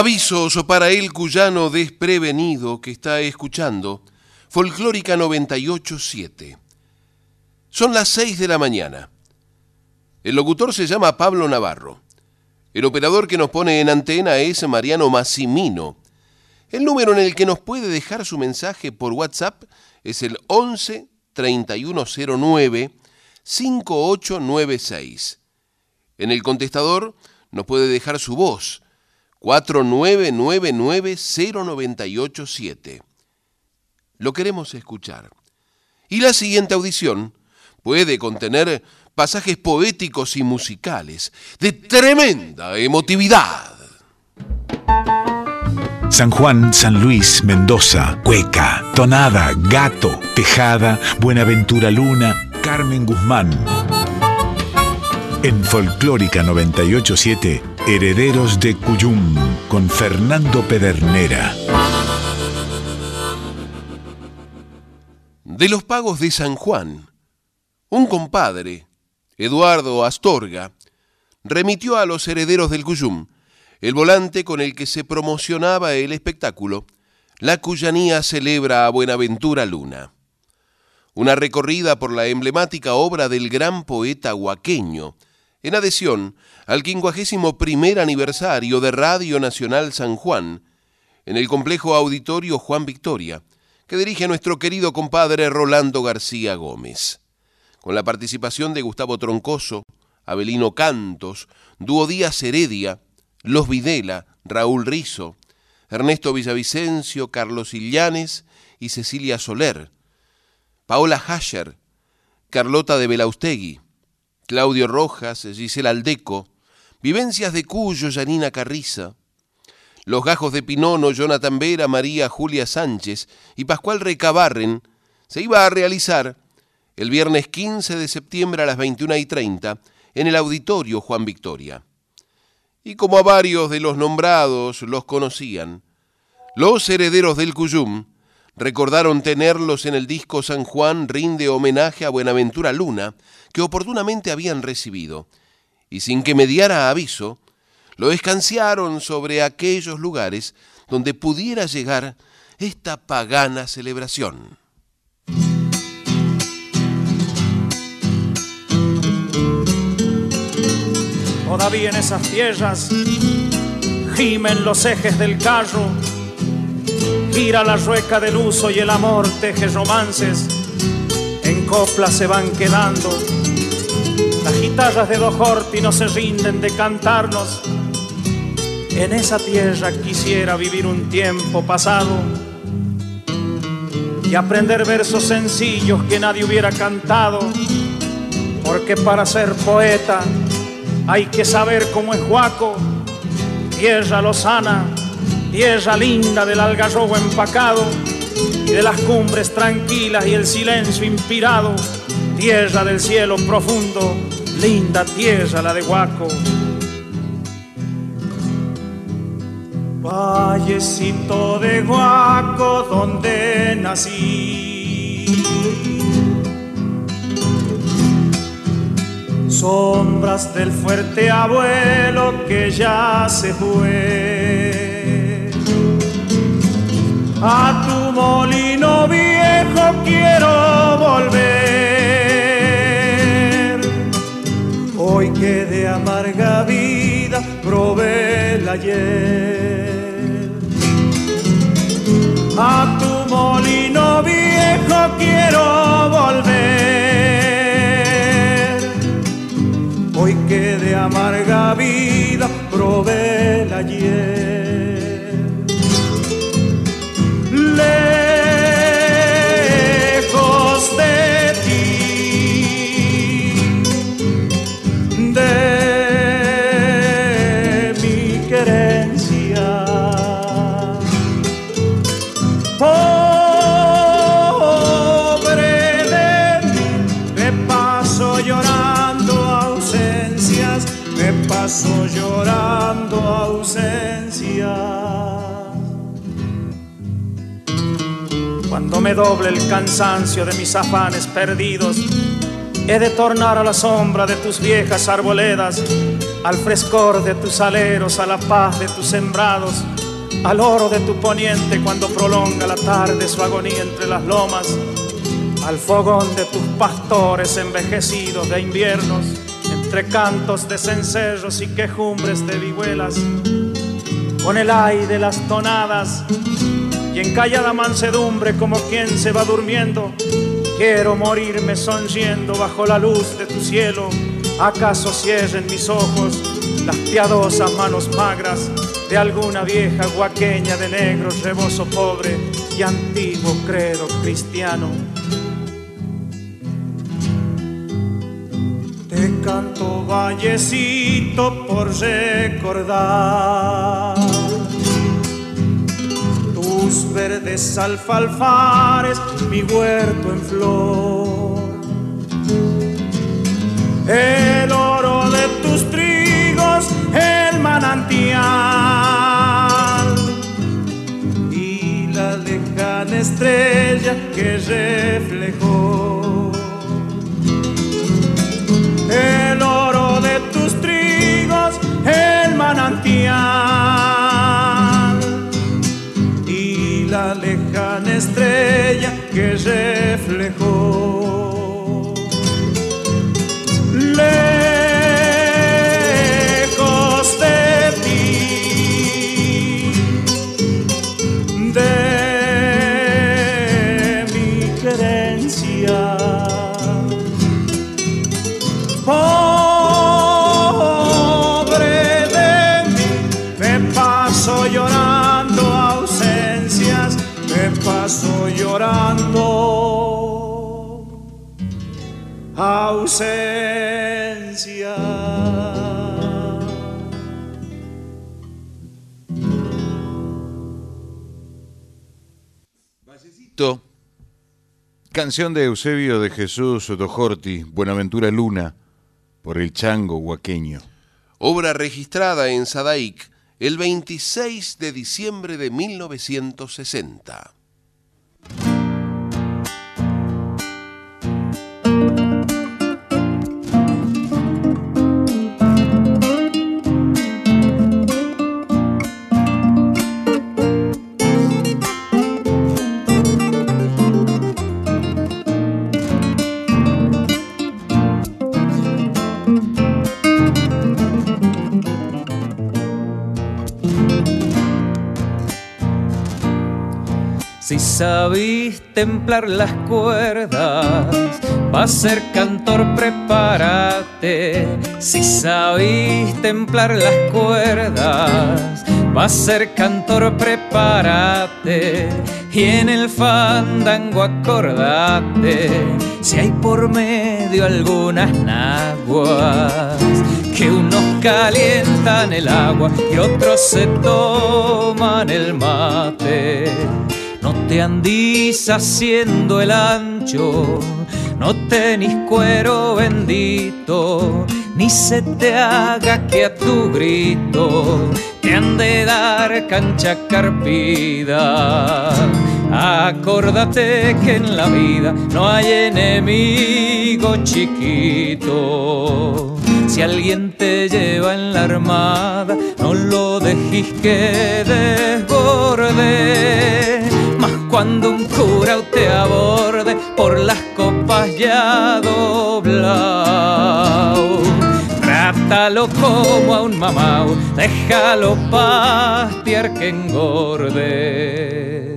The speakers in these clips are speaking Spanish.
Avisos para el cuyano desprevenido que está escuchando Folclórica 987. Son las 6 de la mañana. El locutor se llama Pablo Navarro. El operador que nos pone en antena es Mariano Massimino. El número en el que nos puede dejar su mensaje por WhatsApp es el 11 3109 5896. En el contestador nos puede dejar su voz 4999-0987. Lo queremos escuchar. Y la siguiente audición puede contener pasajes poéticos y musicales de tremenda emotividad. San Juan, San Luis, Mendoza, Cueca, Tonada, Gato, Tejada, Buenaventura Luna, Carmen Guzmán. En Folclórica 987, Herederos de Cuyum, con Fernando Pedernera. De los pagos de San Juan, un compadre, Eduardo Astorga, remitió a los herederos del Cuyum el volante con el que se promocionaba el espectáculo La Cuyanía celebra a Buenaventura Luna. Una recorrida por la emblemática obra del gran poeta huaqueño, en adhesión al 51 aniversario de Radio Nacional San Juan, en el complejo auditorio Juan Victoria, que dirige nuestro querido compadre Rolando García Gómez. Con la participación de Gustavo Troncoso, Abelino Cantos, Dúo Heredia, Los Videla, Raúl Rizo, Ernesto Villavicencio, Carlos Illanes y Cecilia Soler, Paola Hascher, Carlota de Belaustegui, Claudio Rojas, Gisela Aldeco, Vivencias de Cuyo, Yanina Carriza, Los Gajos de Pinono, Jonathan Vera, María Julia Sánchez y Pascual Recabarren, se iba a realizar el viernes 15 de septiembre a las 21 y 30 en el auditorio Juan Victoria. Y como a varios de los nombrados los conocían, los herederos del Cuyum recordaron tenerlos en el disco San Juan rinde homenaje a Buenaventura Luna, que oportunamente habían recibido, y sin que mediara aviso, lo escanciaron sobre aquellos lugares donde pudiera llegar esta pagana celebración. Todavía en esas tierras gimen los ejes del carro, gira la rueca del uso y el amor teje romances, en coplas se van quedando las guitarras de Dojorti no se rinden de cantarnos. En esa tierra quisiera vivir un tiempo pasado y aprender versos sencillos que nadie hubiera cantado. Porque para ser poeta hay que saber cómo es Huaco, tierra lozana, tierra linda del algarrobo empacado y de las cumbres tranquilas y el silencio inspirado, tierra del cielo profundo linda tierra la de Huaco. Vallecito de Huaco donde nací. Sombras del fuerte abuelo que ya se fue. A tu molino viejo quiero volver hoy que de amarga vida probé el ayer. A tu molino viejo quiero volver, hoy que de amarga vida probé el ayer. Me doble el cansancio de mis afanes perdidos, he de tornar a la sombra de tus viejas arboledas al frescor de tus aleros, a la paz de tus sembrados, al oro de tu poniente cuando prolonga la tarde su agonía entre las lomas, al fogón de tus pastores envejecidos de inviernos, entre cantos de cencerros y quejumbres de vihuelas, con el aire de las tonadas y en callada mansedumbre como quien se va durmiendo, quiero morirme sonriendo bajo la luz de tu cielo. ¿Acaso cierren mis ojos las piadosas manos magras de alguna vieja guaqueña de negro rebozo pobre y antiguo credo cristiano? Te canto vallecito por recordar tus verdes alfalfares, mi huerto en flor. El oro de tus trigos, el manantial. Y la lejana estrella que reflejó. El oro de tus trigos, el manantial la lejana estrella que reflejó. Ausencia. Canción de Eusebio de Jesús Dojorti, Buenaventura Luna, por el chango huaqueño. Obra registrada en Sadaic el 26 de diciembre de 1960. Sabís templar las cuerdas, va a ser cantor, prepárate. Si sabís templar las cuerdas, va a ser cantor, prepárate. Y en el fandango acordate, si hay por medio algunas naguas que unos calientan el agua y otros se toman el mate no te andís haciendo el ancho, no tenís cuero bendito, ni se te haga que a tu grito te han de dar cancha carpida. Acordate que en la vida no hay enemigo chiquito. Si alguien te lleva en la armada, no lo dejes que desborde cuando un cura te aborde por las copas ya doblado. Trátalo como a un mamau, déjalo pastear que engorde.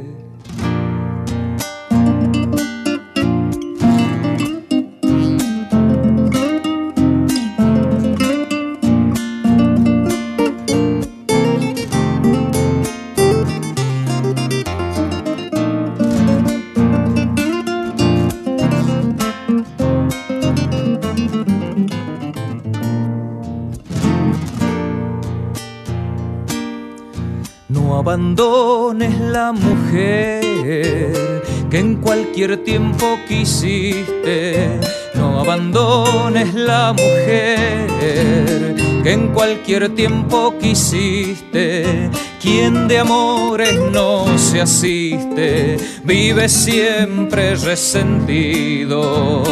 Abandones la mujer que en cualquier tiempo quisiste. No abandones la mujer que en cualquier tiempo quisiste. Quien de amores no se asiste, vive siempre resentido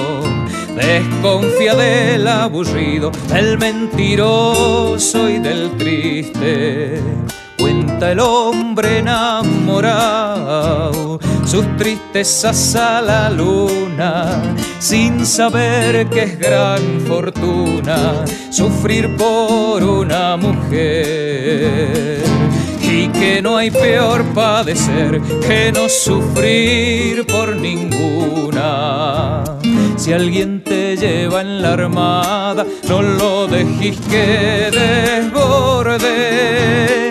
desconfía del aburrido, del mentiroso y del triste. Cuenta el hombre enamorado sus tristezas a la luna, sin saber que es gran fortuna sufrir por una mujer y que no hay peor padecer que no sufrir por ninguna. Si alguien te lleva en la armada, no lo dejes que desborde.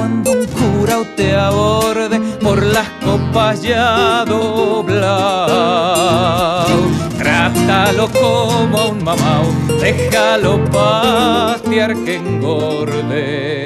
Cuando un cura te aborde por las copas ya doblado, trátalo como un mamao, déjalo pastear que engorde.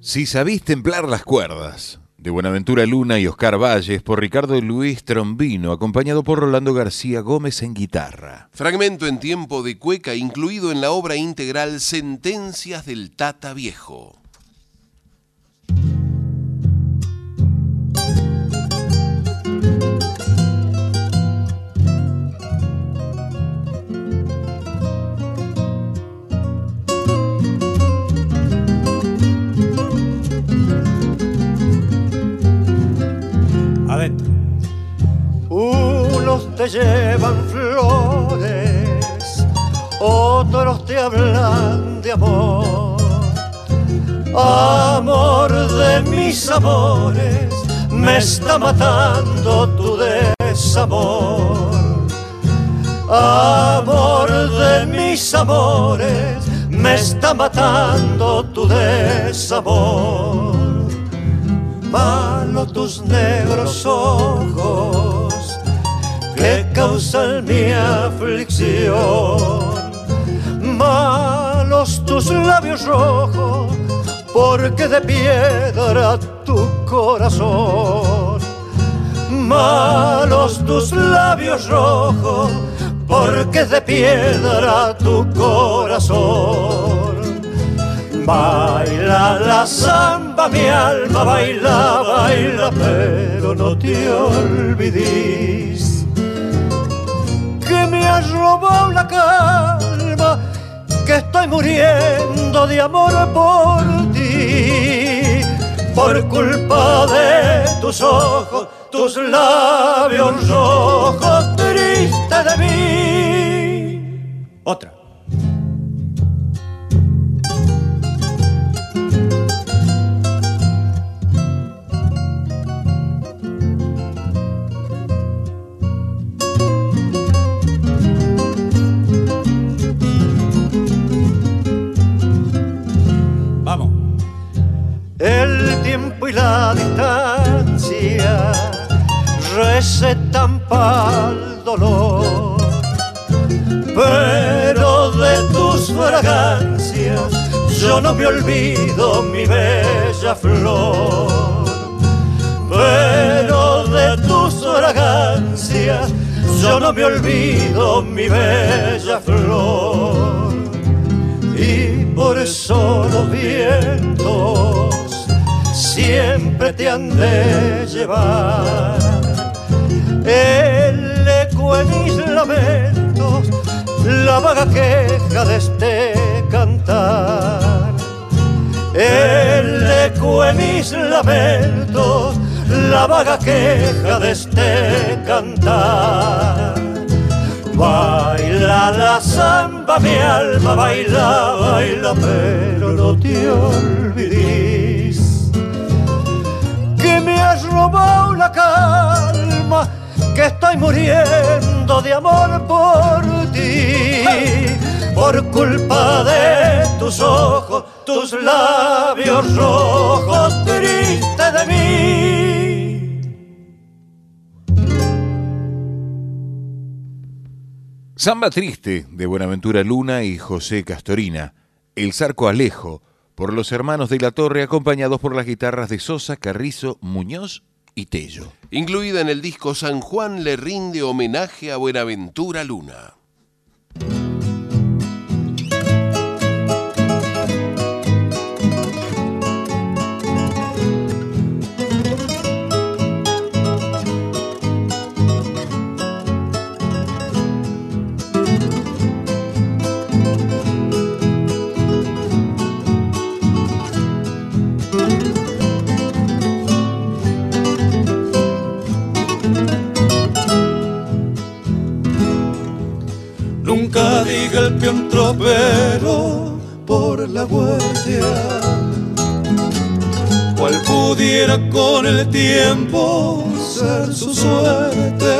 Si sabís templar las cuerdas, de Buenaventura Luna y Oscar Valles, por Ricardo Luis Trombino, acompañado por Rolando García Gómez en guitarra. Fragmento en tiempo de cueca incluido en la obra integral Sentencias del Tata Viejo. Hablan de amor. Amor de mis amores, me está matando tu desamor. Amor de mis amores, me está matando tu desamor malo tus negros ojos que causan mi aflicción. Malos tus labios rojos, porque de piedra tu corazón. Malos tus labios rojos, porque de piedra tu corazón. Baila la samba, mi alma, baila, baila, pero no te olvides que me has robado la calma, estoy muriendo de amor por ti, por culpa de tus ojos, tus labios rojos, triste de mí. Otra. Tiempo y la distancia recetan para el dolor, pero de tus fragancias yo no me olvido, mi bella flor. Pero de tus fragancias yo no me olvido, mi bella flor y por eso los vientos siempre te han de llevar. El eco en mis lamentos, la vaga queja de este cantar. El eco en mis lamentos, la vaga queja de este cantar. Baila la samba, mi alma, baila, baila, pero no te olvides robado la calma, que estoy muriendo de amor por ti, por culpa de tus ojos, tus labios rojos, triste de mí. Samba Triste de Buenaventura Luna y José Castorina. El Zarco Alejo por los hermanos de la Torre acompañados por las guitarras de Sosa, Carrizo, Muñoz y Tello. Incluida en el disco San Juan le rinde homenaje a Buenaventura Luna. Con el tiempo ser su suerte.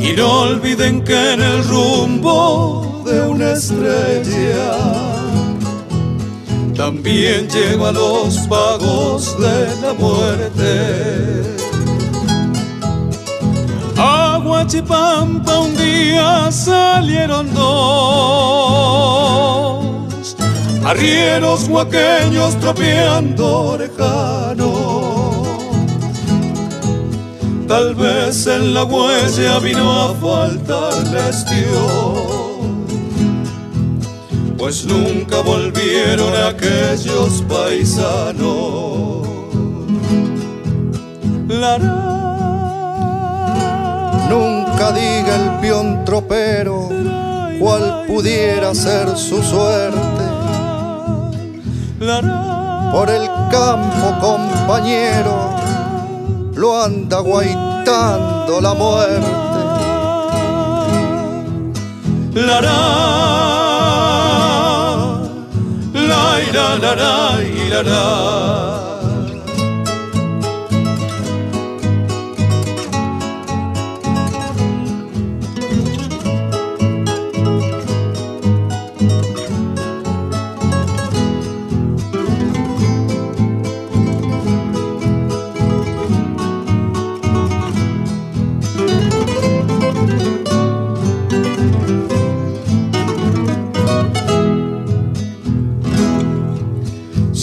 Y no olviden que en el rumbo de una estrella también lleva los pagos de la muerte. Aguachipampa un día salieron dos arrieros huaqueños tropeando lejano. Tal vez en la huella vino a faltarles Dios, pues nunca volvieron aquellos paisanos. La, Nunca diga el peón tropero cuál pudiera ser su suerte. Por el campo, compañero, lo anda guaitando la muerte. La la la la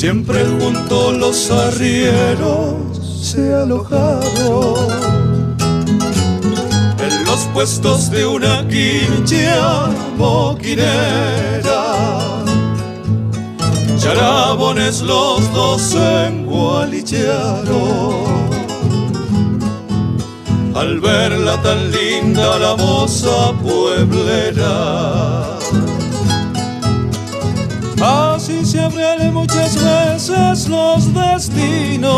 Siempre junto los arrieros se alojaron en los puestos de una quincha boquinera. Charabones los dos se engualichearon al verla tan linda la moza pueblera. Muchas veces los destinos.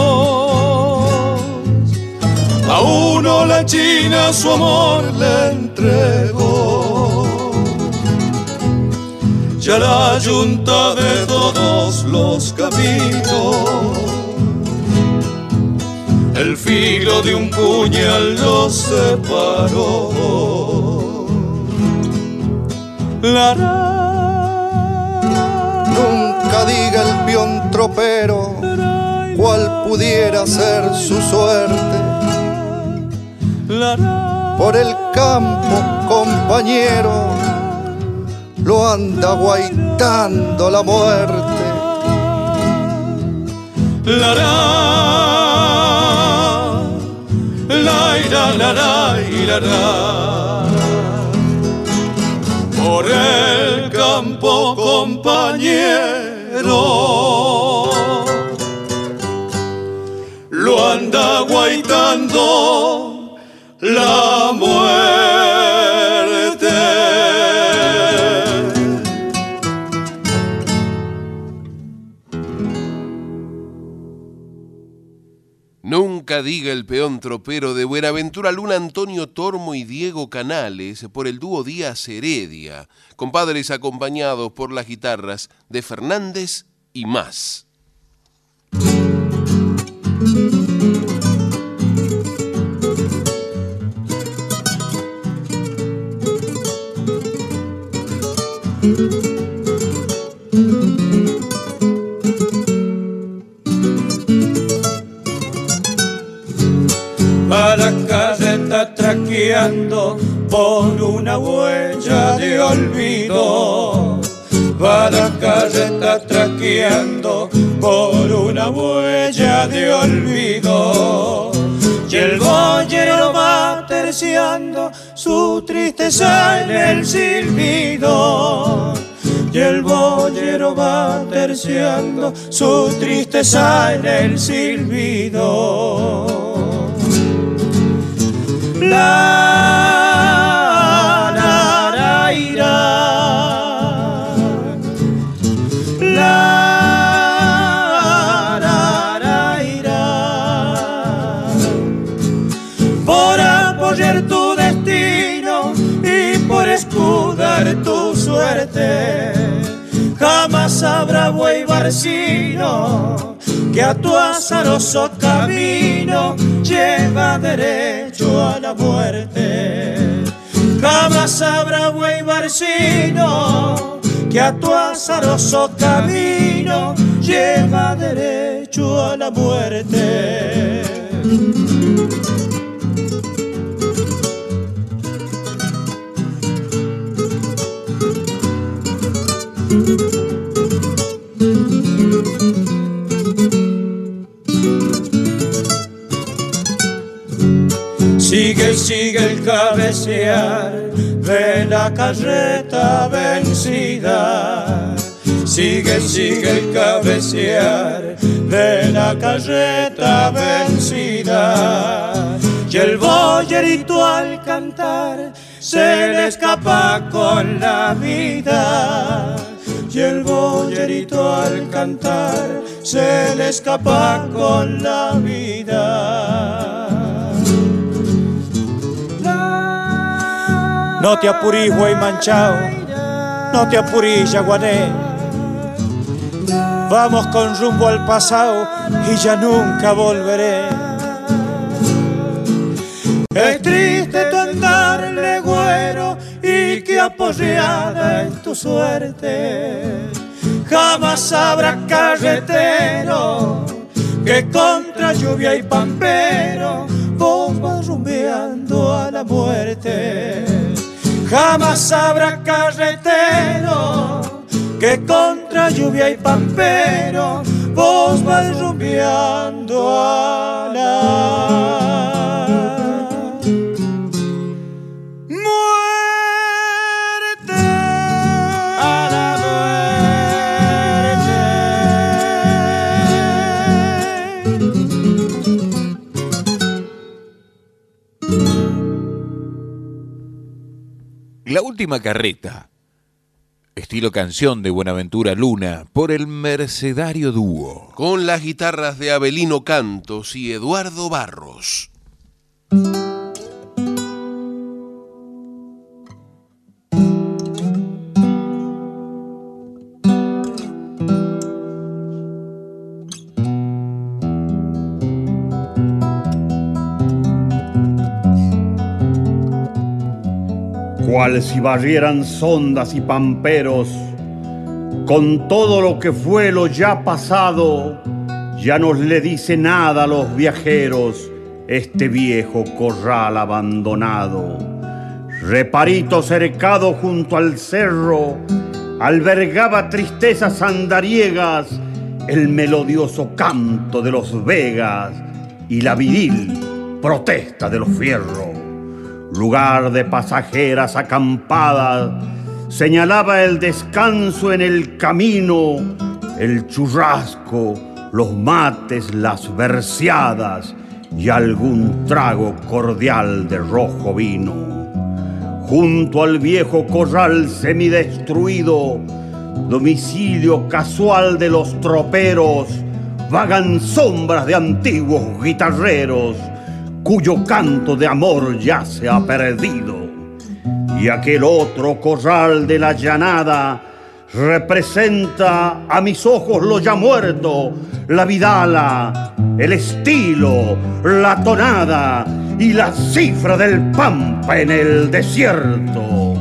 A uno la China su amor le entregó. Ya la yunta de todos los caminos. El filo de un puñal los separó. La, tropero cuál pudiera ser su suerte. Por el campo, compañero, lo anda guaitando la muerte. La por el campo, compañero. Guaitando la muerte. Nunca diga el peón tropero de Buenaventura Luna Antonio Tormo y Diego Canales por el dúo Díaz Heredia, compadres acompañados por las guitarras de Fernández y más. Por una huella de olvido. Va la carreta traqueando por una huella de olvido. Y el boyero va terciando su tristeza en el silbido. Y el boyero va terciando su tristeza en el silbido. La, irá. Por apoyar tu destino y por escudar tu suerte, jamás abrau y barcino que a tu azaroso camino lleva derecho a la muerte. Jamás habrá buey barcino que a tu azaroso camino lleva derecho a la muerte. Sigue, sigue el cabecear de la carreta vencida. Sigue, sigue el cabecear de la carreta vencida. Y el boyerito al cantar se le escapa con la vida. Y el boyerito al cantar se le escapa con la vida. No te apurís, güey manchao, no te apurís, yaguané. Vamos con rumbo al pasado y ya nunca volveré. Es triste tu andar legüero y que apoyada en tu suerte. Jamás habrá carretero que contra lluvia y pampero vos rumbeando a la muerte. Jamás habrá carretero que contra lluvia y pampero vos vas rumbeando La última carreta, estilo canción de Buenaventura Luna, por el Mercedario Dúo. Con las guitarras de Abelino Cantos y Eduardo Barros. Si barrieran sondas y pamperos, con todo lo que fue lo ya pasado, ya nos le dice nada a los viajeros este viejo corral abandonado. Reparito cercado junto al cerro, albergaba tristezas andariegas, el melodioso canto de los vegas y la viril protesta de los fierros lugar de pasajeras acampadas, señalaba el descanso en el camino, el churrasco, los mates, las verseadas y algún trago cordial de rojo vino. Junto al viejo corral semidestruido, domicilio casual de los troperos, vagan sombras de antiguos guitarreros, cuyo canto de amor ya se ha perdido. Y aquel otro corral de la llanada representa a mis ojos lo ya muerto, la vidala, el estilo, la tonada y la cifra del pampa en el desierto.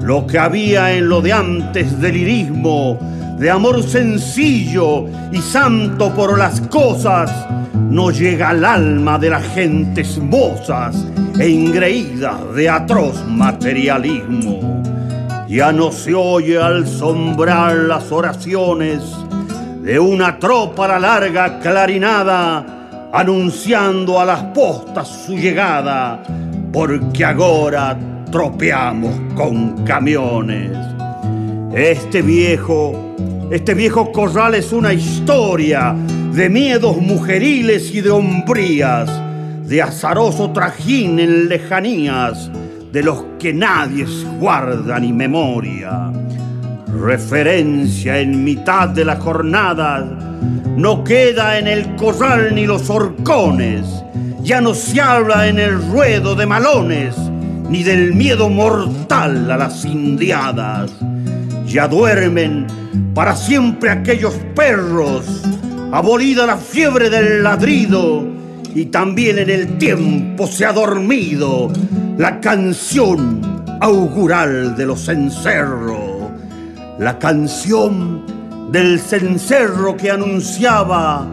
Lo que había en lo de antes del lirismo, de amor sencillo y santo por las cosas, no llega al alma de las gentes mozas e ingreídas de atroz materialismo. Ya no se oye al sombrar las oraciones de una tropa larga clarinada anunciando a las postas su llegada, porque ahora tropeamos con camiones. Este viejo, este viejo corral es una historia de miedos mujeriles y de hombrías, de azaroso trajín en lejanías, de los que nadie guarda ni memoria. Referencia en mitad de la jornada, no queda en el corral ni los horcones, ya no se habla en el ruedo de malones, ni del miedo mortal a las indiadas. Ya duermen para siempre aquellos perros, abolida la fiebre del ladrido, y también en el tiempo se ha dormido la canción augural de los encerros, la canción del cencerro que anunciaba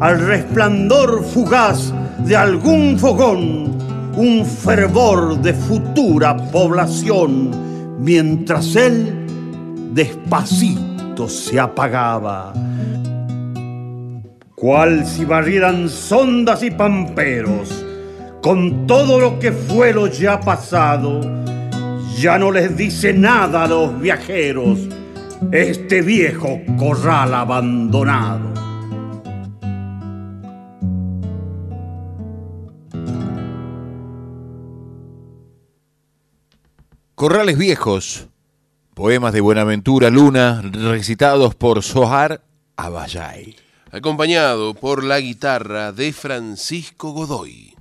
al resplandor fugaz de algún fogón un fervor de futura población, mientras él despacito se apagaba. Cual si barrieran sondas y pamperos, con todo lo que fue lo ya pasado, ya no les dice nada a los viajeros este viejo corral abandonado. Corrales Viejos, poemas de Buenaventura Luna, recitados por Sohar Abayay. Acompañado por la guitarra de Francisco Godoy.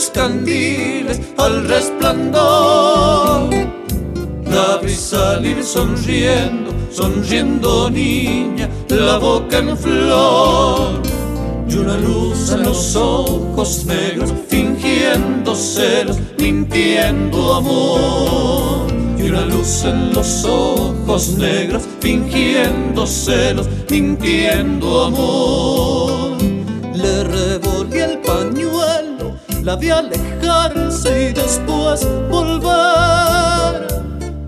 Los candiles al resplandor. La salir sonriendo, sonriendo niña, la boca en flor. Y una luz en los ojos negros, fingiendo celos, mintiendo amor. Y una luz en los ojos negros, fingiendo celos, mintiendo amor. Le la vi alejarse y después volver.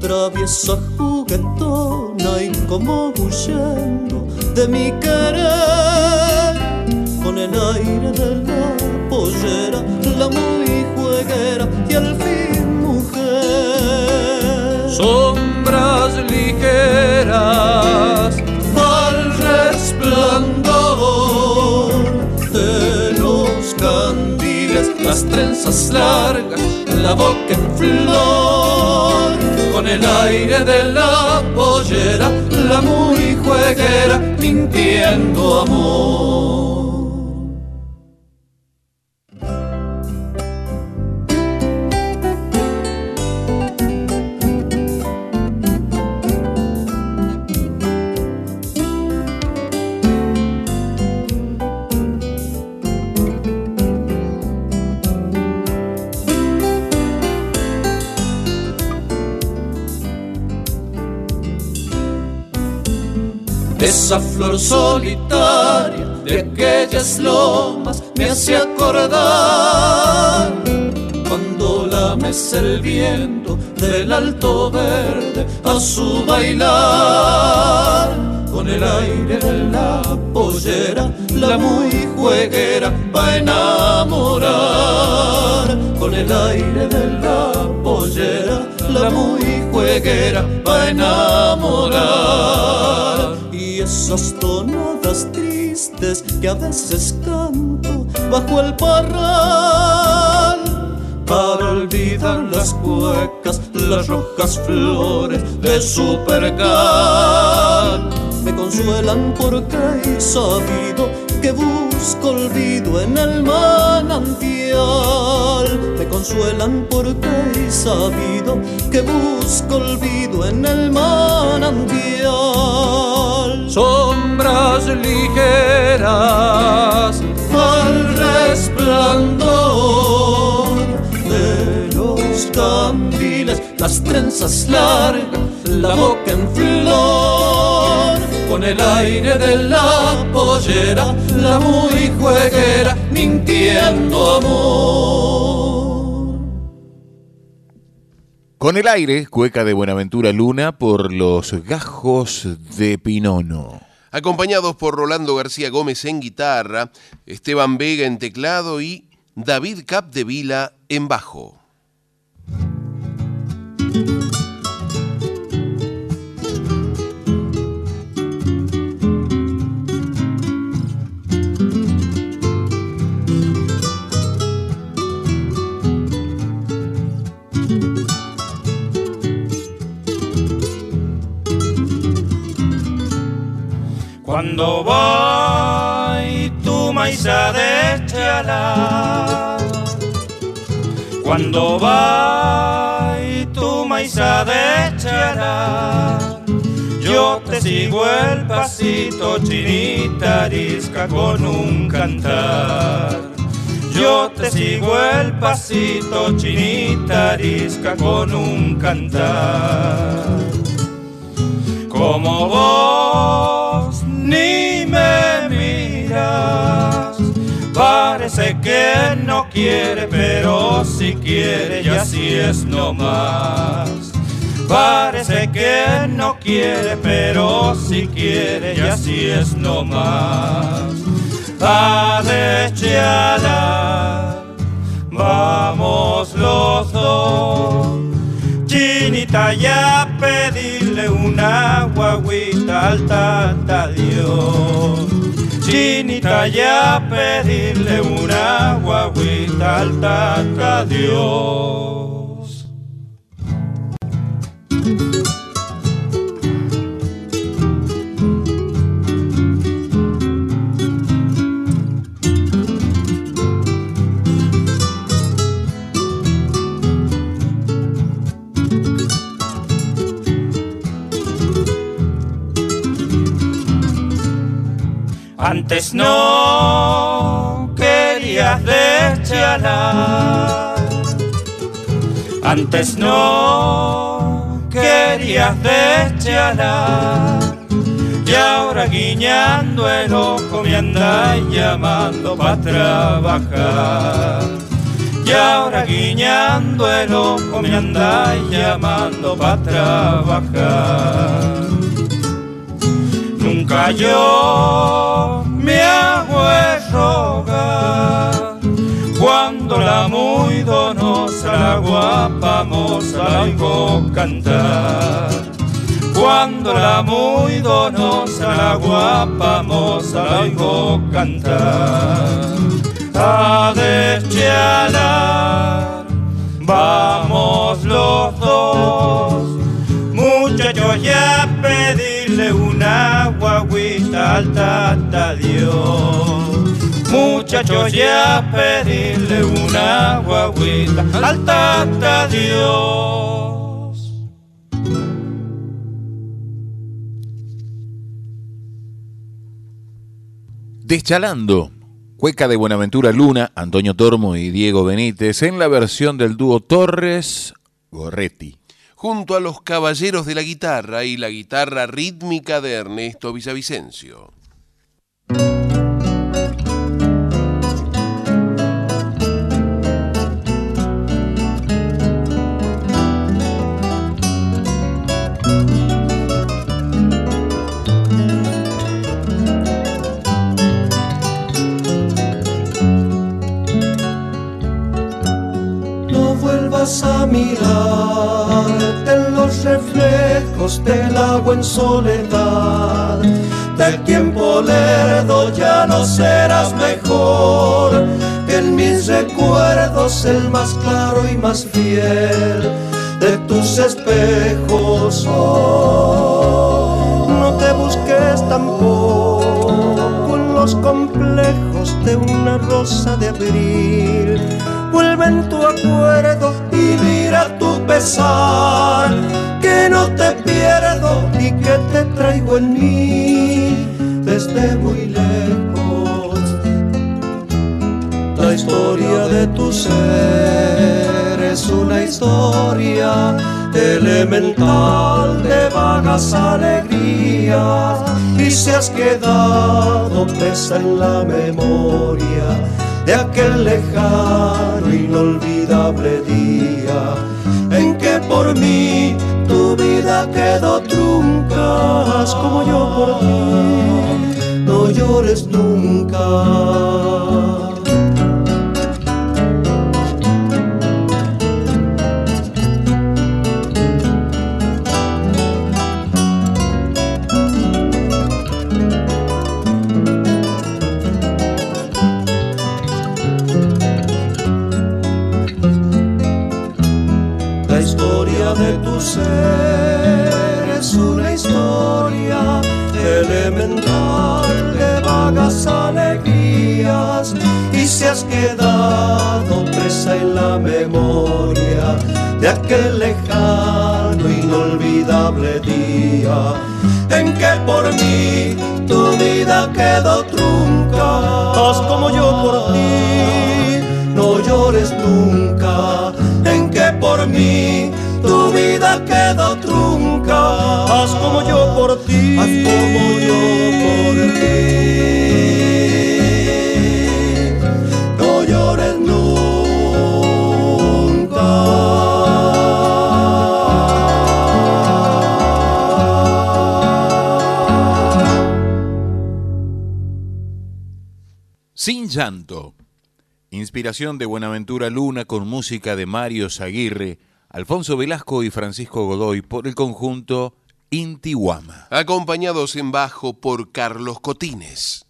Traviesa juguetona y como huyendo de mi querer, con el aire de la pollera, la muy jueguera y al fin mujer. Sombras ligeras trenzas largas, la boca en flor, con el aire de la pollera, la muy jueguera, mintiendo amor. Solitaria de aquellas lomas me hace acordar. Cuando la mece el viento del alto verde a su bailar con el aire de la pollera, la muy jueguera va a enamorar. Con el aire de la pollera, la muy jueguera va a enamorar esas tonadas tristes que a veces canto bajo el parral para olvidar las cuecas, las rojas flores de su percal. Me consuelan porque he sabido que busco olvido en el manantial. Me consuelan porque he sabido que busco olvido en el manantial. Sombras ligeras al resplandor de los candiles, las trenzas largas, la boca en flor con el aire de la pollera, la muy jueguera, mintiendo amor. Con el aire, cueca de Buenaventura Luna por los gajos de Pinono. Acompañados por Rolando García Gómez en guitarra, Esteban Vega en teclado y David Capdevila en bajo. Cuando voy tu maíza de chala, cuando voy tu maíza de chala, yo te sigo el pasito chinita arisca con un cantar. Yo te sigo el pasito chinita arisca con un cantar. Como vos ni me miras, parece que no quiere, pero si quiere y así es nomás. Parece que no quiere, pero si quiere y así es nomás. A deschala, vamos los dos. Chinita ya pedirle una guaguita al tata Dios. Chinita ya pedirle una guaguita al tata Dios. Antes no querías dechalar, antes no querías dechalar, y ahora guiñando el ojo me andas llamando para trabajar. Y ahora guiñando el ojo me andas llamando para trabajar. Yo me hago rogar cuando la muy donosa, la guapa moza la oigo cantar. Cuando la muy donosa, la guapa moza la oigo cantar. A deschalar, vamos los dos, muchachos ya pedirle una guaguita al tata Dios. Muchachos ya pedirle una guaguita al tata Dios. Deschalando, cueca de Buenaventura Luna, Antonio Tormo y Diego Benítez en la versión del dúo Torres Gorretti. Junto a los caballeros de la guitarra y la guitarra rítmica de Ernesto Villavicencio. En soledad. Del tiempo lerdo ya no serás mejor que en mis recuerdos el más claro y más fiel de tus espejos. Oh, no te busques tampoco en los complejos de una rosa de abril. Vuelve en tu acuerdo y mira tu pesar, que te traigo en mí desde muy lejos. La historia de tu ser es una historia elemental de vagas alegrías y se has quedado presa en la memoria de aquel lejano inolvidable día en que por mí tu vida quedó como yo por ti. No llores nunca has quedado presa en la memoria de aquel lejano, inolvidable día en que por mí tu vida quedó trunca. Haz como yo por ti, no llores nunca, en que por mí tu vida quedó trunca. Haz como yo por ti, haz como yo por ti. Llanto. Inspiración de Buenaventura Luna con música de Mario Zaguirre, Alfonso Velasco y Francisco Godoy por el conjunto Intihuama. Acompañados en bajo por Carlos Cotines.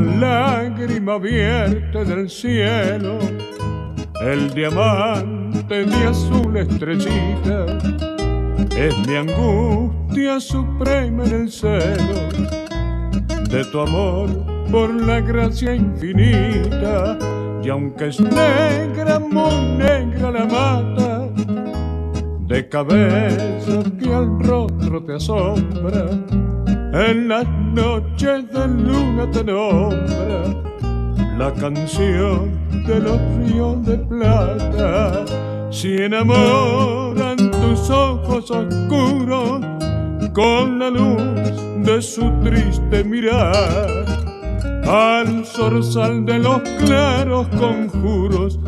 Lágrima vierte del cielo, el diamante de azul estrellita, es mi angustia suprema en el celo de tu amor por la gracia infinita. Y aunque es negra, muy negra la mata, de cabeza que al rostro te asombra, en las noches de luna te nombra la canción de los ríos de plata. Si enamoran tus ojos oscuros con la luz de su triste mirar, al zorzal de los claros conjuros,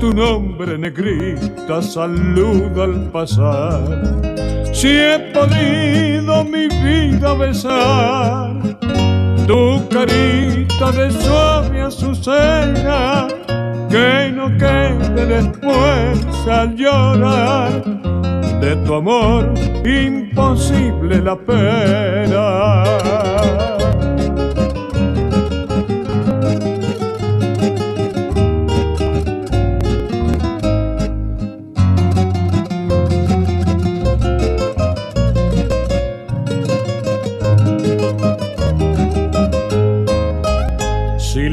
tu nombre negrita saluda al pasar si he podido mi vida besar tu carita de suave azucena, que no quede después al llorar de tu amor imposible la pena.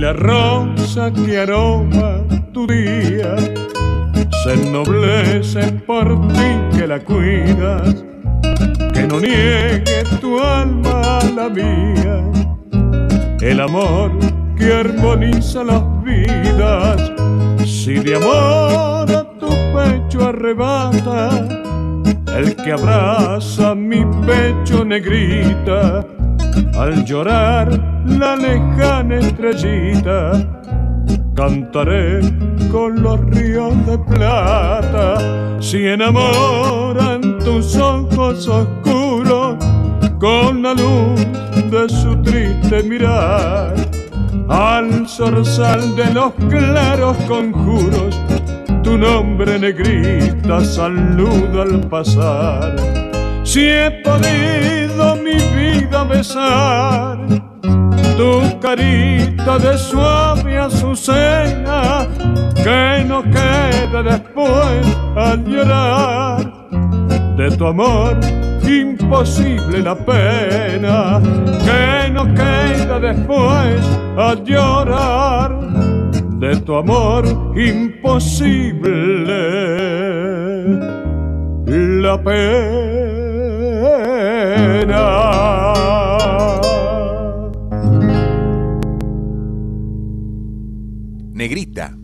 La rosa que aroma tu día. Se ennoblece por ti que la cuidas, que no niegue tu alma a la mía, el amor que armoniza las vidas, si de amor a tu pecho arrebata, el que abraza mi pecho negrita, al llorar la lejana estrellita, cantaré con los ríos de plata, si enamoran tus ojos oscuros con la luz de su triste mirar, al zorzal de los claros conjuros, tu nombre negrita saluda al pasar. Si he podido mi vida besar tu carita de suave azucena, que no quede después al llorar de tu amor imposible la pena, que no queda después al llorar de tu amor imposible la pena. Negrita.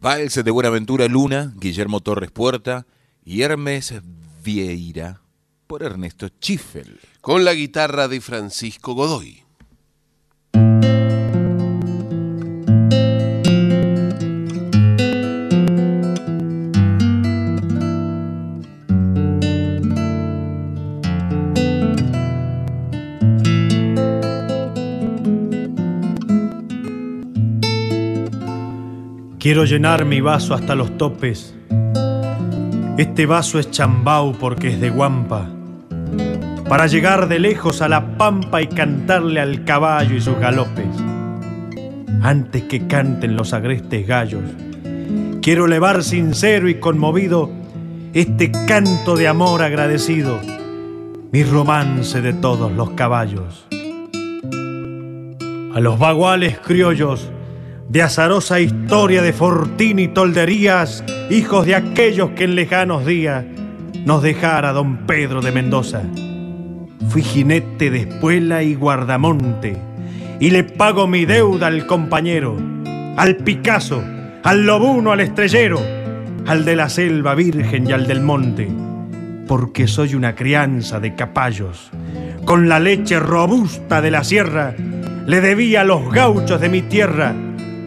Vals de Buenaventura Luna, Guillermo Torres Puerta y Hermes Vieira por Ernesto Schiffel. Con la guitarra de Francisco Godoy. Quiero llenar mi vaso hasta los topes. Este vaso es chambau porque es de guampa. para llegar de lejos a la pampa y cantarle al caballo y sus galopes. Antes que canten los agrestes gallos, quiero elevar sincero y conmovido este canto de amor agradecido, mi romance de todos los caballos. A los baguales criollos, de azarosa historia de fortín y tolderías, hijos de aquellos que en lejanos días nos dejara don Pedro de Mendoza. Fui jinete de espuela y guardamonte, y le pago mi deuda al compañero, al Picasso, al lobuno, al estrellero, al de la selva virgen y al del monte, porque soy una crianza de capallos. Con la leche robusta de la sierra, le debía a los gauchos de mi tierra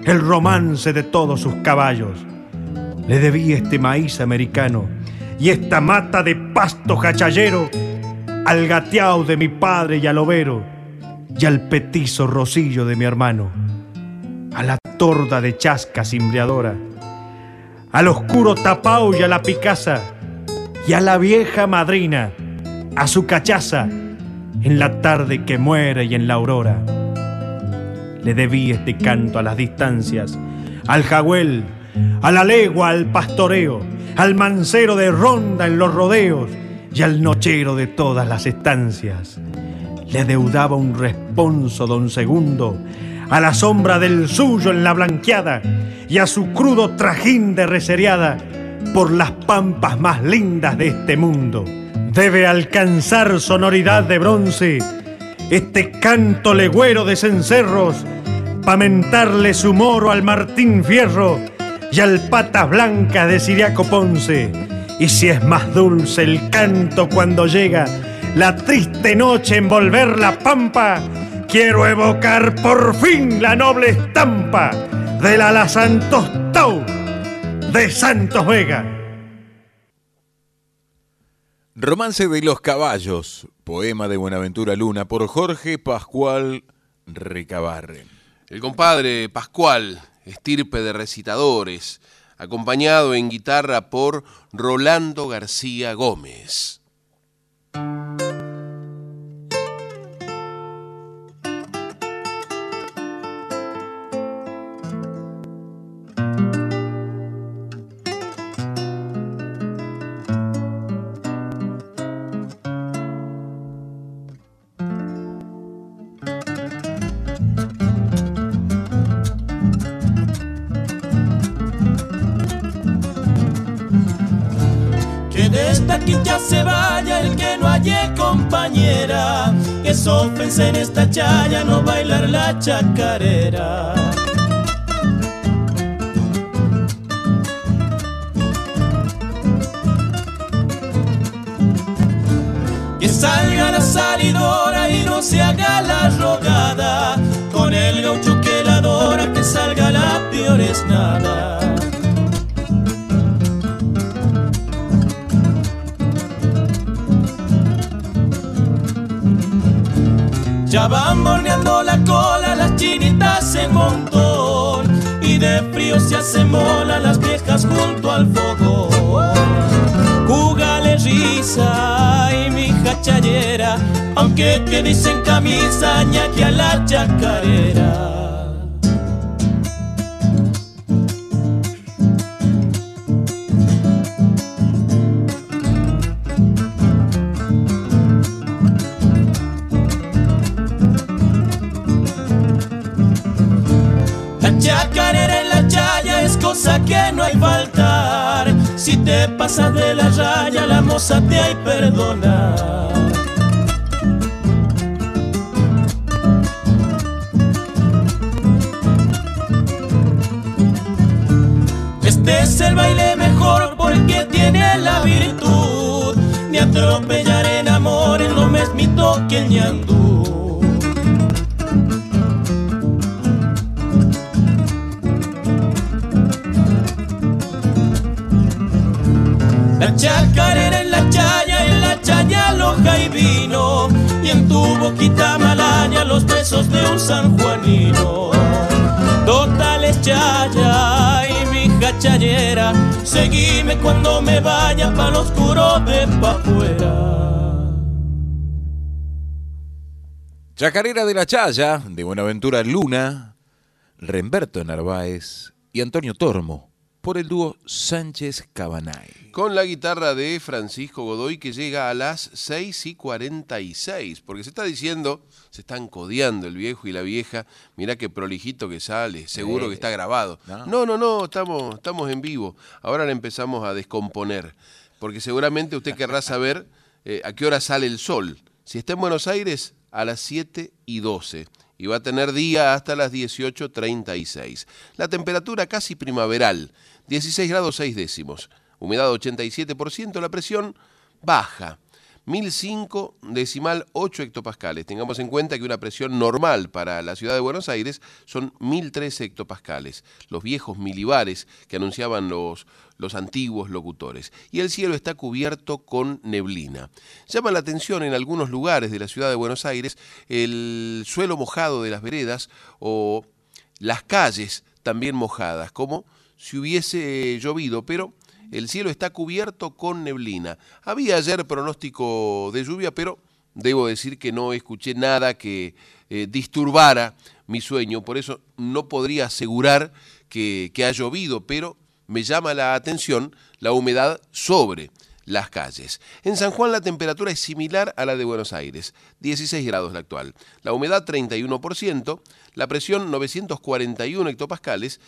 el romance de todos sus caballos. Le debí este maíz americano y esta mata de pasto jachallero al gateao de mi padre y al overo y al petizo rosillo de mi hermano, a la torda de chasca cimbreadora, al oscuro tapao y a la picasa y a la vieja madrina, a su cachaza en la tarde que muere y en la aurora le debí este canto a las distancias, al jagüel, a la legua, al pastoreo, al mancero de ronda en los rodeos y al nochero de todas las estancias. Le deudaba un responso don Segundo a la sombra del suyo en la blanqueada y a su crudo trajín de resereada por las pampas más lindas de este mundo. Debe alcanzar sonoridad de bronce este canto legüero de cencerros, pa' mentarle su moro al Martín Fierro y al Patas Blancas de Siriaco Ponce. Y si es más dulce el canto cuando llega la triste noche en volver la pampa, quiero evocar por fin la noble estampa de la La Santos Tau de Santos Vega. Romance de los caballos, poema de Buenaventura Luna por Jorge Pascual Recabarren. El compadre Pascual, estirpe de recitadores, acompañado en guitarra por Rolando García Gómez. Que es en esta chaya no bailar la chacarera. Que salga la salidora y no se haga la rogada. Con el gaucho que la adora, que salga la peor es nada. Borneando la cola las chinitas en montón y de frío se hacen mola las viejas junto al fogón. Júgale risa y mi chayera, aunque que dicen camisa ñaque a la chacarera. De la raya, la moza te hay perdonar. Este es el baile mejor porque tiene la virtud de atropellar en amor en lo mismito que el ñandú. Chacarera en la chaya, en la chaya loja y vino, y en tu boquita malaña los besos de un sanjuanino. Totales chaya y mi chayera, seguime cuando me vaya pa' lo oscuro de pa' afuera. Chacarera de la Chaya, de Buenaventura Luna, Remberto Narváez y Antonio Tormo, por el dúo Sánchez Cabanay. Con la guitarra de Francisco Godoy que llega a las 6 y 46, porque se está diciendo, se están codeando el viejo y la vieja, mira qué prolijito que sale, seguro que está grabado. No, no, no, estamos, estamos en vivo. Ahora le empezamos a descomponer, porque seguramente usted querrá saber eh, a qué hora sale el sol. Si está en Buenos Aires, a las 7 y 12 y va a tener día hasta las 18.36. La temperatura casi primaveral, 16 grados 6 décimos, humedad 87%, la presión baja, 1005 decimal 8 hectopascales. Tengamos en cuenta que una presión normal para la ciudad de Buenos Aires son 1003 hectopascales, los viejos milibares que anunciaban los, los antiguos locutores. Y el cielo está cubierto con neblina. Llama la atención en algunos lugares de la ciudad de Buenos Aires el suelo mojado de las veredas o las calles también mojadas, como si hubiese llovido, pero el cielo está cubierto con neblina. Había ayer pronóstico de lluvia, pero debo decir que no escuché nada que eh, disturbara mi sueño, por eso no podría asegurar que, que ha llovido, pero me llama la atención la humedad sobre las calles. En San Juan la temperatura es similar a la de Buenos Aires, 16 grados la actual. La humedad 31%, la presión 941 hectopascales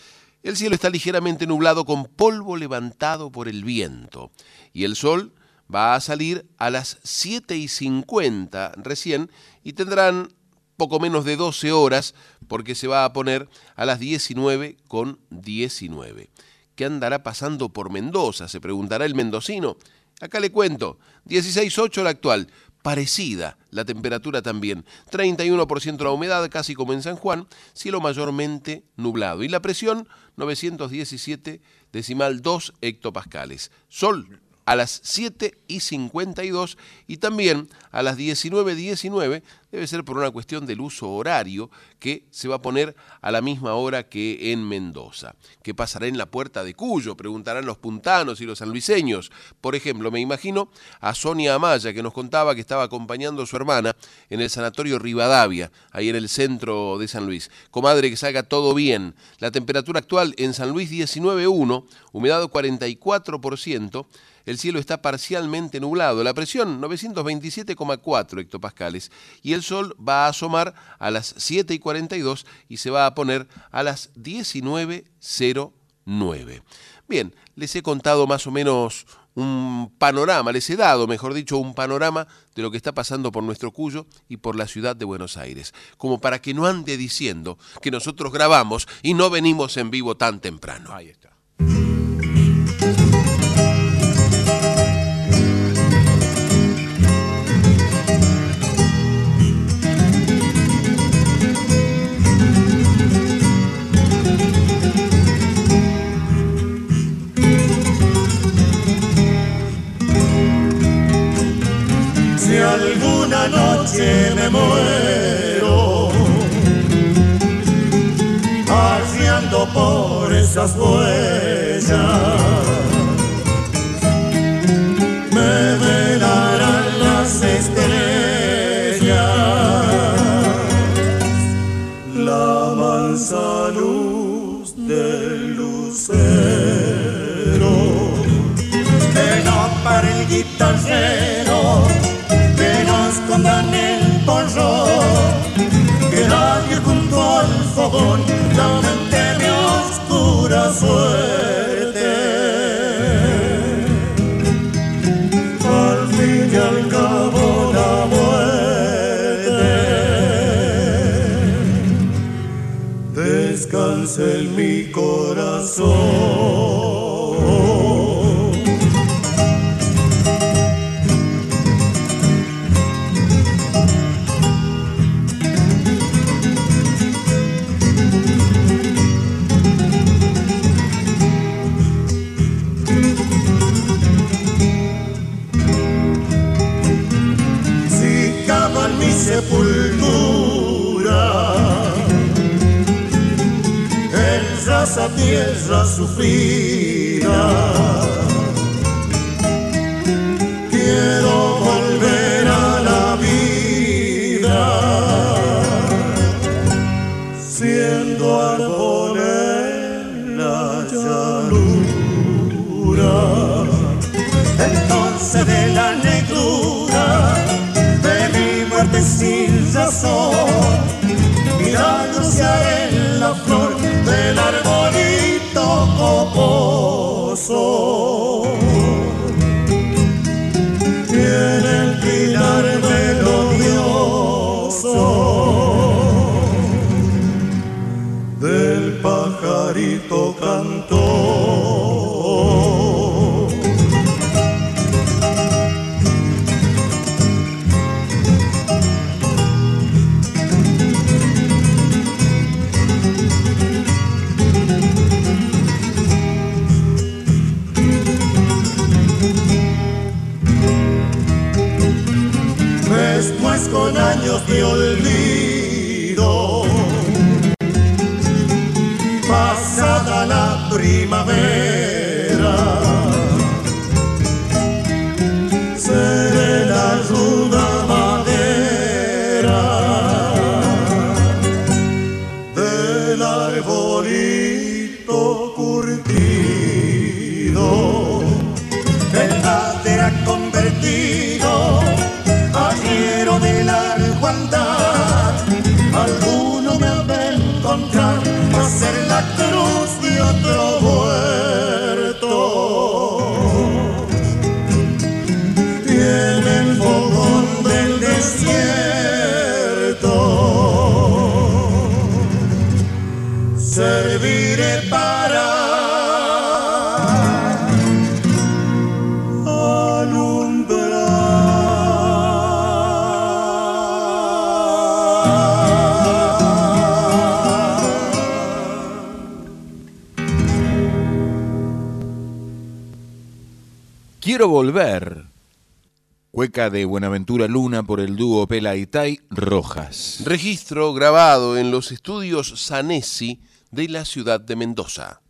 el cielo está ligeramente nublado con polvo levantado por el viento y el sol va a salir a las 7 y 50 recién y tendrán poco menos de 12 horas porque se va a poner a las 19 con 19. ¿Qué andará pasando por Mendoza? Se preguntará el mendocino. Acá le cuento, 16.8 la actual, parecida la temperatura también, 31% la humedad, casi como en San Juan, cielo mayormente nublado y la presión 917 decimal 2 hectopascales. Sol a las 7 y 52 y también a las 19.19 debe ser por una cuestión del uso horario que se va a poner a la misma hora que en Mendoza. ¿Qué pasará en la puerta de Cuyo? Preguntarán los puntanos y los sanluiseños. Por ejemplo, me imagino a Sonia Amaya que nos contaba que estaba acompañando a su hermana en el sanatorio Rivadavia, ahí en el centro de San Luis. Comadre, que salga todo bien. La temperatura actual en San Luis 19.1, humedad 44%, el cielo está parcialmente nublado, la presión 927,4 hectopascales y el sol va a asomar a las 7 y 42 y se va a poner a las 19.09. Bien, les he contado más o menos un panorama, les he dado, mejor dicho, un panorama de lo que está pasando por nuestro Cuyo y por la ciudad de Buenos Aires, como para que no ande diciendo que nosotros grabamos y no venimos en vivo tan temprano. Ahí está. Alguna noche me muero, arreando por esas huellas, nadie junto al fogón lamente mi oscura suerte. Al fin y al cabo la muerte descanse en mi corazón. esa tierra sufrida. Quiero volver a la vida, siendo árbol en la llanura. Entonces de la negrura de mi muerte sin razón, milagros en la flor del arbolito coposo. Años de Quiero volver. Cueca de Buenaventura Luna por el dúo Pela y Rojas. Registro grabado en los estudios Sanesi de la ciudad de Mendoza.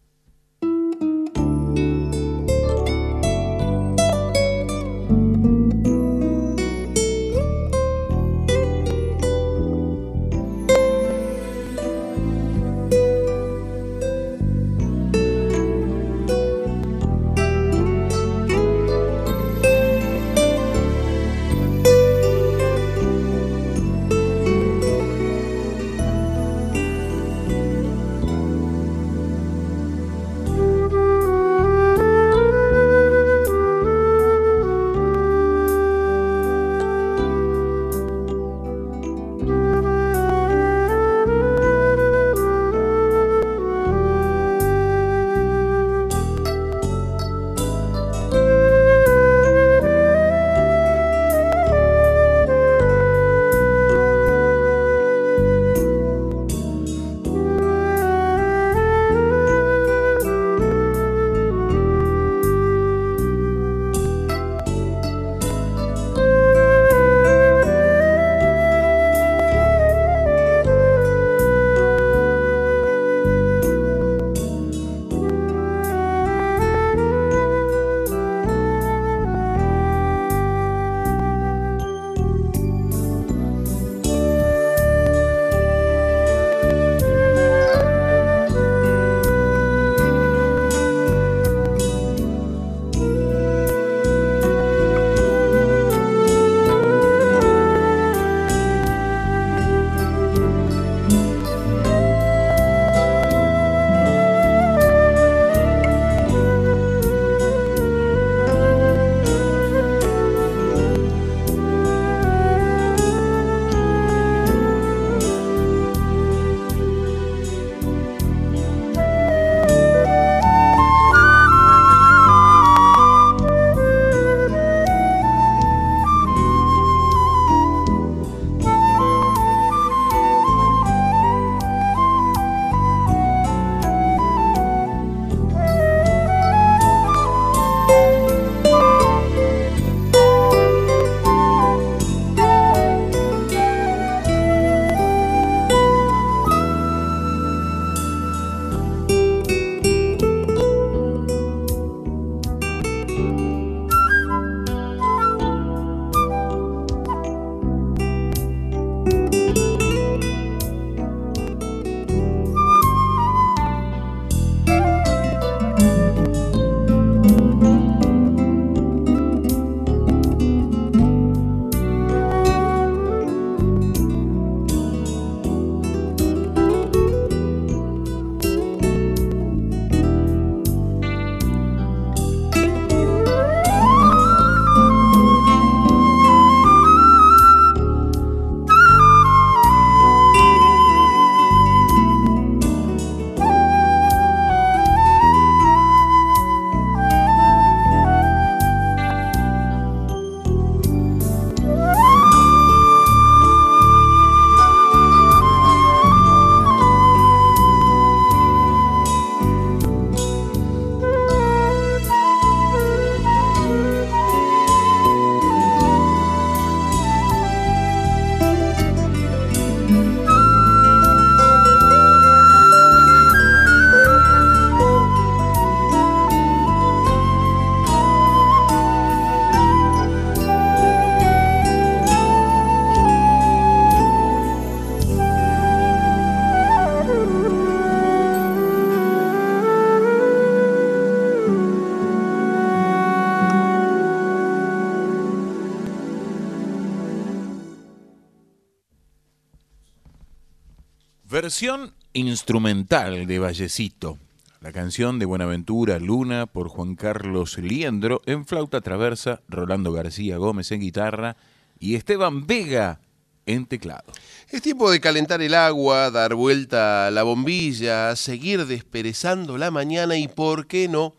Instrumental de Vallecito. La canción de Buenaventura Luna por Juan Carlos Liendro en flauta traversa, Rolando García Gómez en guitarra y Esteban Vega en teclado. Es tiempo de calentar el agua, dar vuelta a la bombilla, seguir desperezando la mañana y, ¿por qué no?,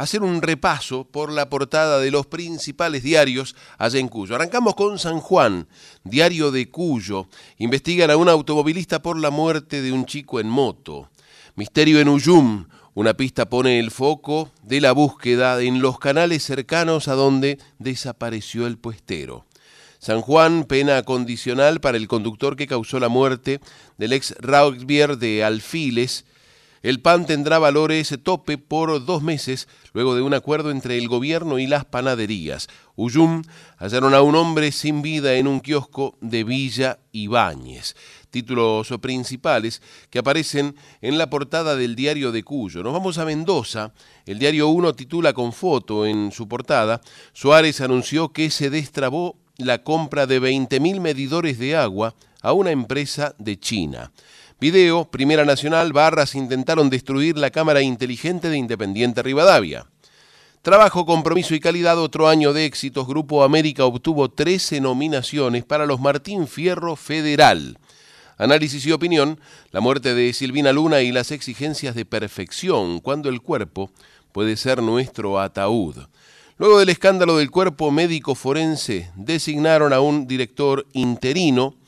hacer un repaso por la portada de los principales diarios allá en Cuyo. Arrancamos con San Juan, diario de Cuyo. Investigan a un automovilista por la muerte de un chico en moto. Misterio en Uyum. Una pista pone el foco de la búsqueda en los canales cercanos a donde desapareció el puestero. San Juan, pena condicional para el conductor que causó la muerte del ex rugbier de Alfiles, el pan tendrá valores tope por dos meses luego de un acuerdo entre el gobierno y las panaderías. Uyum hallaron a un hombre sin vida en un kiosco de Villa Ibáñez. Títulos principales que aparecen en la portada del diario de Cuyo. Nos vamos a Mendoza. El diario 1 titula con foto en su portada. Suárez anunció que se destrabó la compra de 20.000 medidores de agua a una empresa de China. Video, Primera Nacional, Barras intentaron destruir la cámara inteligente de Independiente Rivadavia. Trabajo, compromiso y calidad, otro año de éxitos. Grupo América obtuvo 13 nominaciones para los Martín Fierro Federal. Análisis y opinión, la muerte de Silvina Luna y las exigencias de perfección cuando el cuerpo puede ser nuestro ataúd. Luego del escándalo del cuerpo médico forense, designaron a un director interino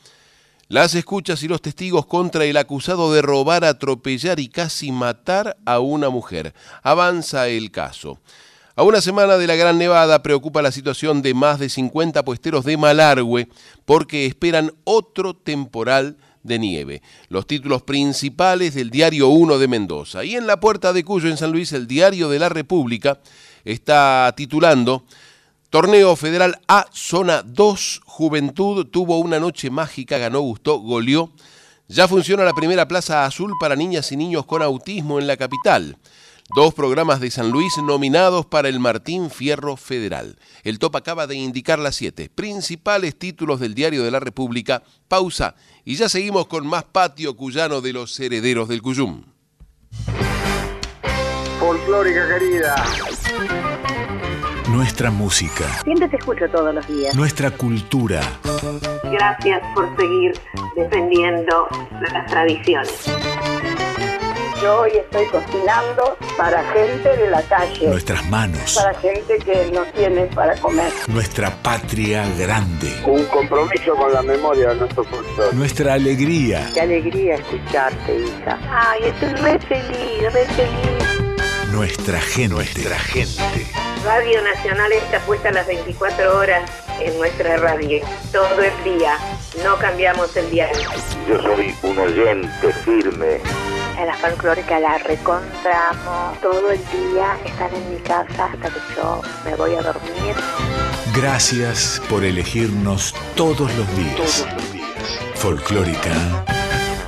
las escuchas y los testigos contra el acusado de robar, atropellar y casi matar a una mujer. Avanza el caso. A una semana de la Gran Nevada preocupa la situación de más de 50 puesteros de Malargüe porque esperan otro temporal de nieve. Los títulos principales del diario 1 de Mendoza. Y en la puerta de Cuyo, en San Luis, el diario de la República está titulando Torneo Federal A, Zona 2, Juventud, tuvo una noche mágica, ganó, gustó, goleó. Ya funciona la primera plaza azul para niñas y niños con autismo en la capital. Dos programas de San Luis nominados para el Martín Fierro Federal. El top acaba de indicar las siete principales títulos del Diario de la República. Pausa y ya seguimos con más patio cuyano de los herederos del Cuyum. Folclórica querida. Nuestra música. Siempre te escucho todos los días. Nuestra cultura. Gracias por seguir defendiendo las tradiciones. Yo hoy estoy cocinando para gente de la calle. Nuestras manos. Para gente que no tiene para comer. Nuestra patria grande. Un compromiso con la memoria de nuestro folclore. Nuestra alegría. Qué alegría escucharte, hija. Ay, estoy re feliz, re feliz. Nuestra gente. Nuestra gente. Radio Nacional está puesta las 24 horas en nuestra radio, todo el día. No cambiamos el diario. Yo soy un oyente firme. En la folclórica la recontramos. Todo el día están en mi casa hasta que yo me voy a dormir. Gracias por elegirnos todos los días. Todos los días. Folclórica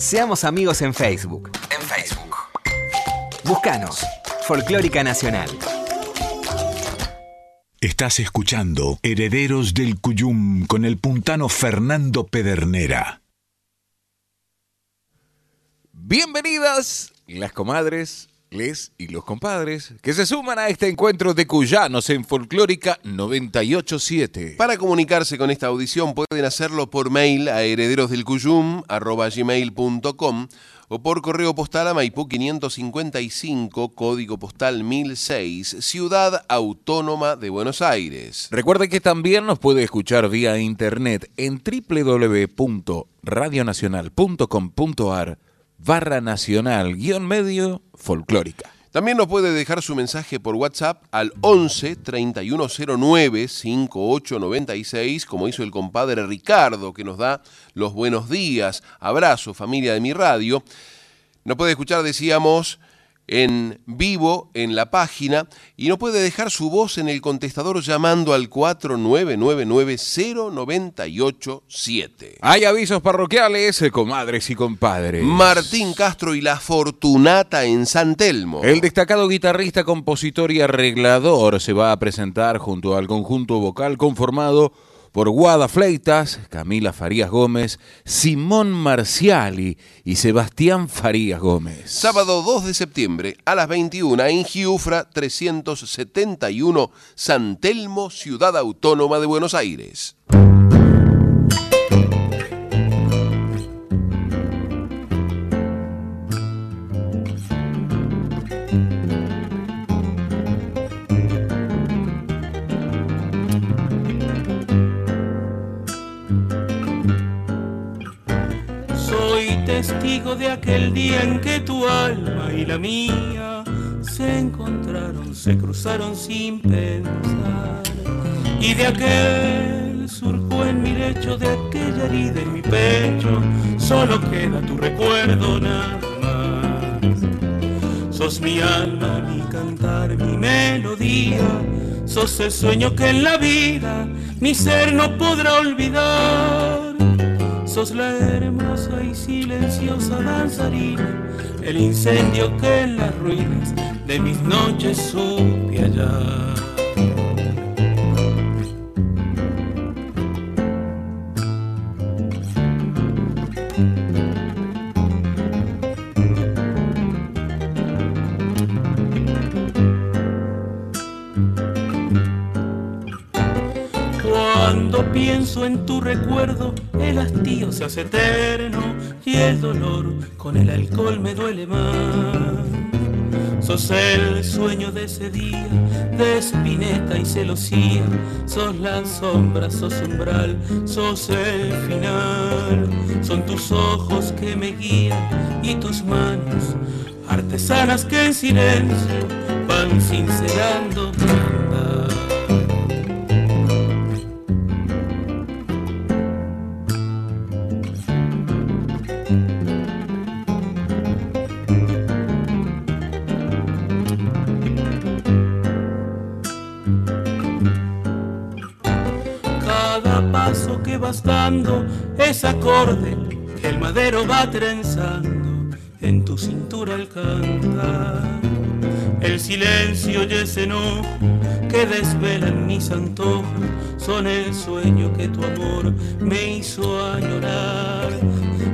Seamos amigos en Facebook. En Facebook. Búscanos. Folclórica Nacional. Estás escuchando Herederos del Cuyum con el puntano Fernando Pedernera. Bienvenidas las comadres, les y los compadres que se suman a este encuentro de cuyanos en Folclórica 987. Para comunicarse con esta audición pueden hacerlo por mail a herederosdelcuyum.com o por correo postal a Maipú 555, código postal 1006, Ciudad Autónoma de Buenos Aires. Recuerde que también nos puede escuchar vía internet en www.radionacional.com.ar barra nacional guion medio folclórica. También nos puede dejar su mensaje por WhatsApp al 11 3109 5896, como hizo el compadre Ricardo, que nos da los buenos días. Abrazo, familia de mi radio. Nos puede escuchar, decíamos, en vivo en la página y no puede dejar su voz en el contestador llamando al 4999-098-7. Hay avisos parroquiales, eh, comadres y compadres. Martín Castro y la Fortunata en San Telmo. El destacado guitarrista, compositor y arreglador se va a presentar junto al conjunto vocal conformado por Guada Fleitas, Camila Farías Gómez, Simón Marciali y Sebastián Farías Gómez. Sábado 2 de septiembre a las 21 en Giufra 371, San Telmo, Ciudad Autónoma de Buenos Aires. Testigo de aquel día en que tu alma y la mía se encontraron, se cruzaron sin pensar. Y de aquel surco en mi lecho, de aquella herida en mi pecho, solo queda tu recuerdo nada más. Sos mi alma, mi cantar, mi melodía, sos el sueño que en la vida mi ser no podrá olvidar. Sos la hermosa y silenciosa danzarina, el incendio que en las ruinas de mis noches supe hallar. Cuando pienso en tu recuerdo, se hace eterno y el dolor con el alcohol me duele más. Sos el sueño de ese día, de espineta y celosía. Sos la sombra, sos umbral, sos el final. Son tus ojos que me guían y tus manos, artesanas que en silencio van sincerando es acorde que el madero va trenzando en tu cintura al cantar. El silencio y ese enojo que desvelan mis antojos son el sueño que tu amor me hizo añorar.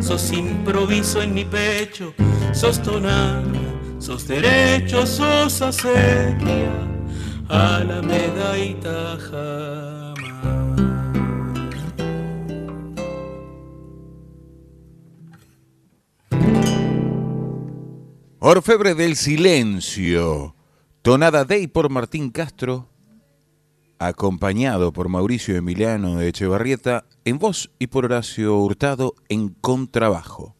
Sos improviso en mi pecho, sos tonal, sos derecho, sos acequia, alameda y tajamar. Orfebre del Silencio, tonada Day por Martín Castro, acompañado por Mauricio Emiliano de Echevarrieta en voz y por Horacio Hurtado en contrabajo.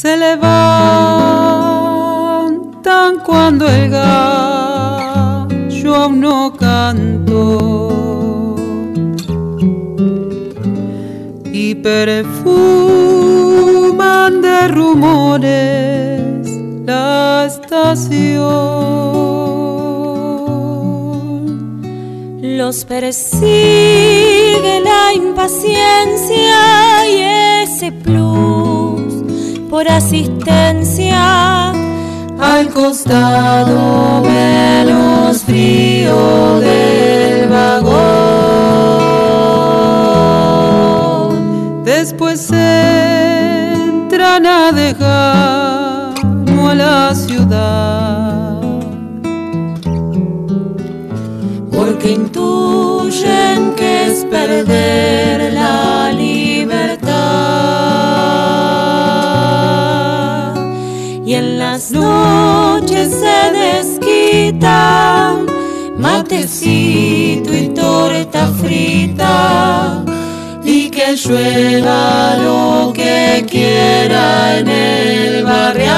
Se levantan cuando el gallo aún no cantó y perfuman de rumores la estación. Los persigue la impaciencia y ese plus por asistencia al costado menos frío del vagón. Después entran a dejar a la ciudad. Porque intuyen que es perder matecito y torta frita y que llueva lo que quiera en el barrial.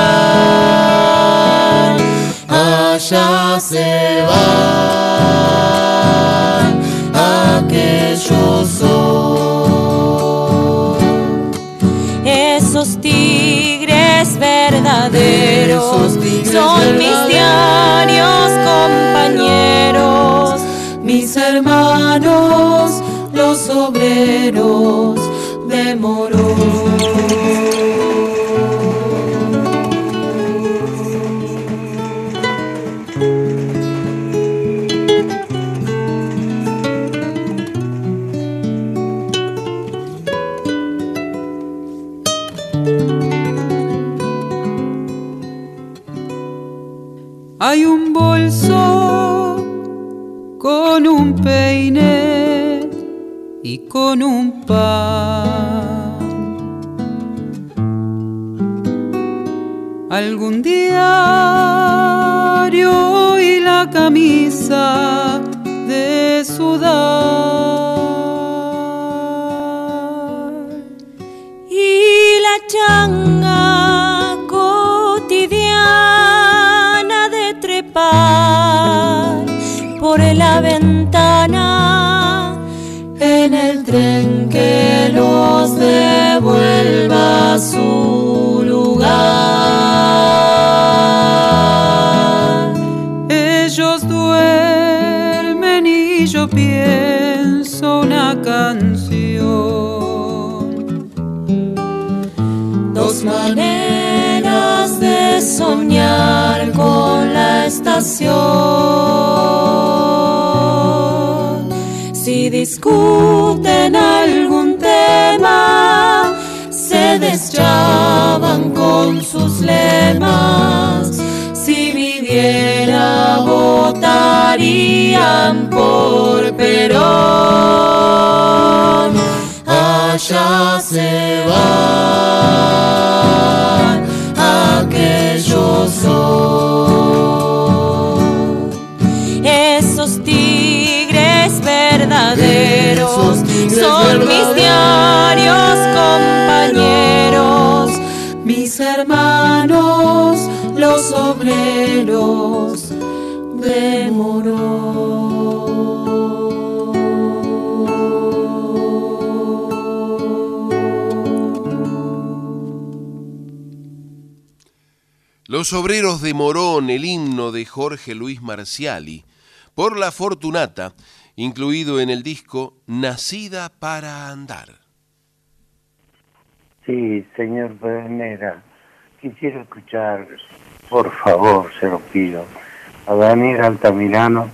Allá se van aquellos son esos tigres verdaderos, son mis diarios compañeros, mis hermanos los obreros de Morón. Con un pan. Algún diario y la camisa de sudar. y la changa cotidiana de trepar por la ventana Si discuten algún tema, se deschaban con sus lemas. Si viviera, votarían por Perón. Allá se van aquellos son mis diarios compañeros mis hermanos los obreros de Los obreros de Morón, el himno de Jorge Luis Marciali, por la Fortunata, incluido en el disco Nacida para Andar. Sí, señor Pedernera, quisiera escuchar, por favor, se lo pido, a Daniel Altamirano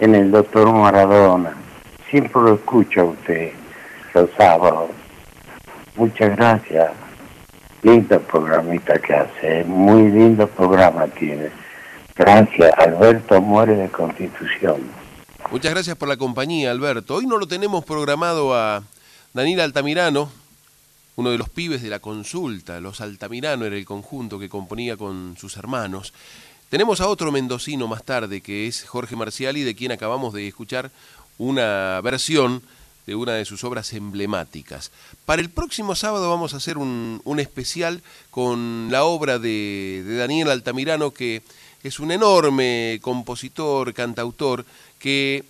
en el Doctor Maradona. Siempre lo escucho a usted los sábados. Muchas gracias. Lindo programita que hace, muy lindo programa tiene. Gracias, Alberto Muere de Constitución. Muchas gracias por la compañía, Alberto. Hoy no lo tenemos programado a Daniel Altamirano, uno de los pibes de la consulta. Los Altamirano era el conjunto que componía con sus hermanos. Tenemos a otro mendocino más tarde, que es Jorge Marciali, de quien acabamos de escuchar una versión de una de sus obras emblemáticas. Para el próximo sábado vamos a hacer un, especial con la obra de Daniel Altamirano, que es un enorme compositor, cantautor, que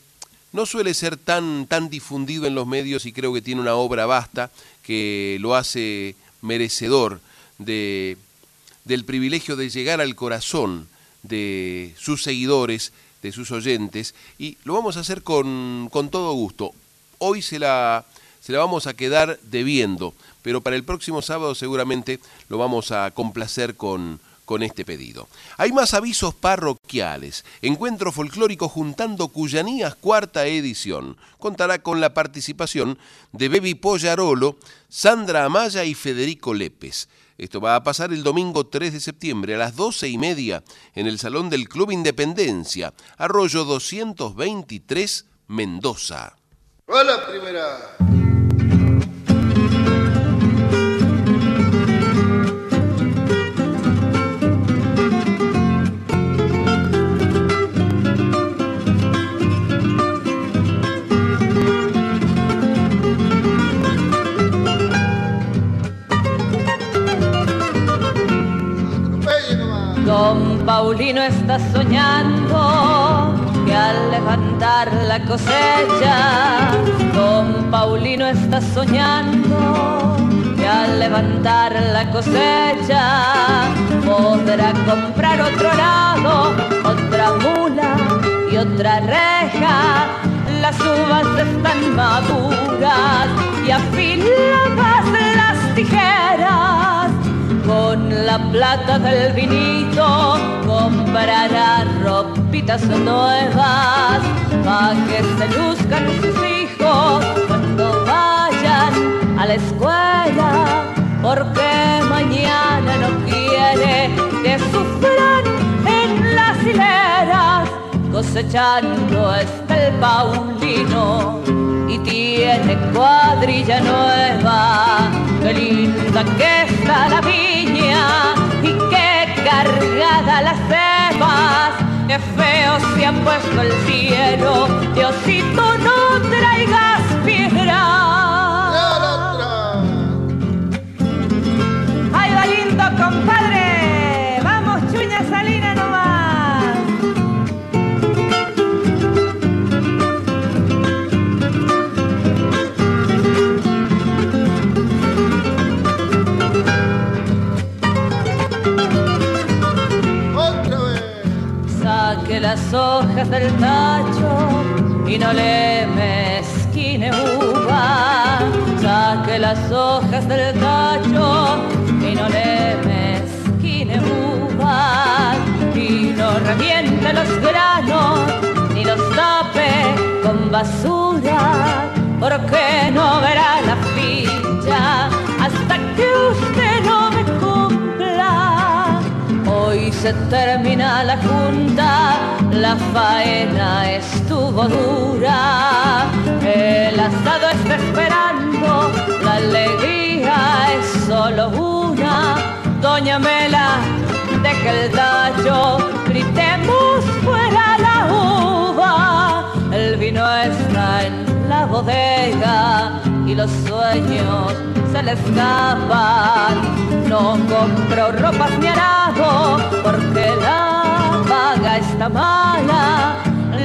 no suele ser tan, tan difundido en los medios y creo que tiene una obra vasta que lo hace merecedor de, del privilegio de llegar al corazón de sus seguidores, de sus oyentes, y lo vamos a hacer con, con todo gusto. Hoy se la, se la vamos a quedar debiendo, pero para el próximo sábado seguramente lo vamos a complacer con, con este pedido. Hay más avisos parroquiales. Encuentro folclórico juntando Cuyanías, cuarta edición. Contará con la participación de Bebi Pollarolo, Sandra Amaya y Federico Lépez. Esto va a pasar el domingo 3 de septiembre a las doce y media en el Salón del Club Independencia, Arroyo 223, Mendoza. Va la primera. Don Paulino está soñando que al levantar la cosecha, Don Paulino está soñando que al levantar la cosecha podrá comprar otro lado, otra mula y otra reja. Las uvas están maduras y afiladas las tijeras. Con la plata del vinito comprará ropitas nuevas para que se luzcan sus hijos cuando vayan a la escuela. Porque mañana no quiere que sufran en las hileras cosechando está el Paulino y tiene cuadrilla nueva. Qué linda que está la viña y qué cargada las cepas. Qué feo se ha puesto el cielo, Diosito no traigas piedra. ¡Ay, va lindo, compadre! Las hojas del tacho y no le mezquine uva. Saque las hojas del tacho y no le mezquine uva. Y no reviente los granos ni los tape con basura. Porque no verá la ficha hasta que usted Hoy se termina la junta, la faena estuvo dura. El asado está esperando, la alegría es solo una. Doña Mela, deja el tallo, gritemos fuera la uva. El vino está en la bodega y los sueños se le escapan. No compro ropas ni arado porque la paga está mala.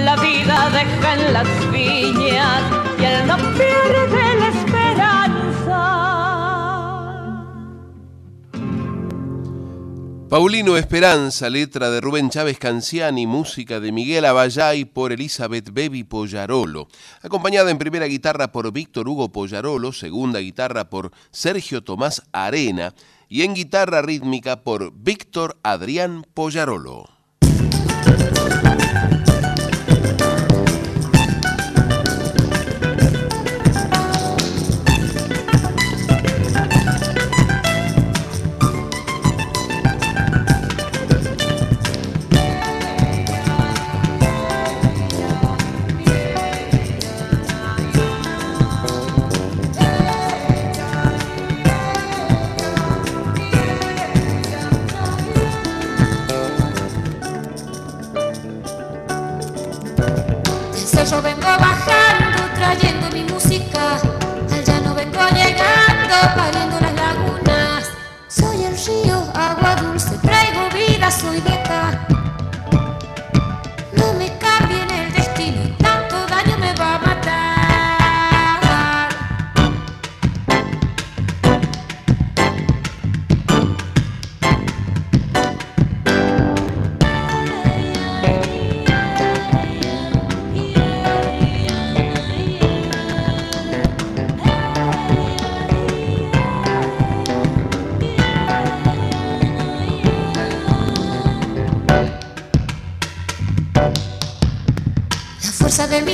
La vida deja en las viñas y él no pierde la esperanza. Paulino Esperanza, letra de Rubén Chávez Canciani, música de Miguel Abayay por Elizabeth Bebi Pollarolo, acompañada en primera guitarra por Víctor Hugo Pollarolo, segunda guitarra por Sergio Tomás Arena y en guitarra rítmica por Víctor Adrián Pollarolo. Soy de acá.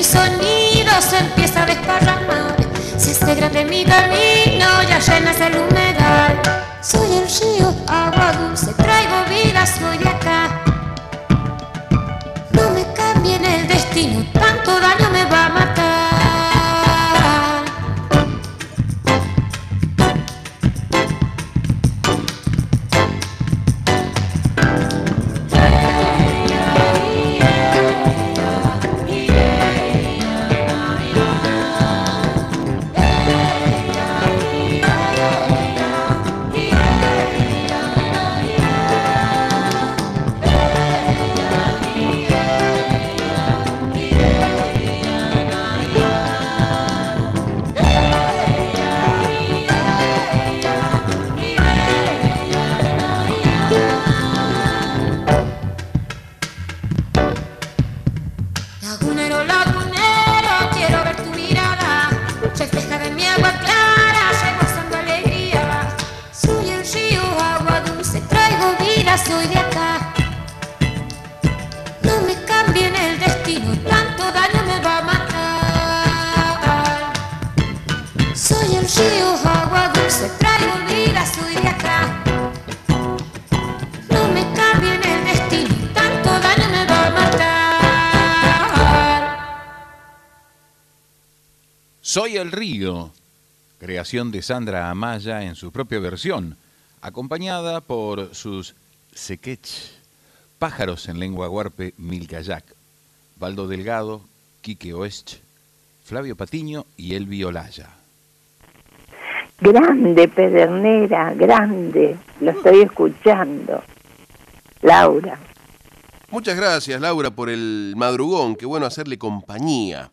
Mi sonido se empieza a desparramar. Se hace grande mi camino, ya llenas el humedal. Soy el río, agua dulce, traigo vida, soy acá. No me cambien el destino, tanto daño me va a matar. Soy el río, creación de Sandra Amaya en su propia versión, acompañada por sus sequech, pájaros en lengua huarpe Milcayac, Baldo Delgado, Quique Oest, Flavio Patiño y Elvi Olaya. Grande, Pedernera, grande. Lo estoy escuchando. Laura. Muchas gracias, Laura, por el madrugón. Qué bueno hacerle compañía.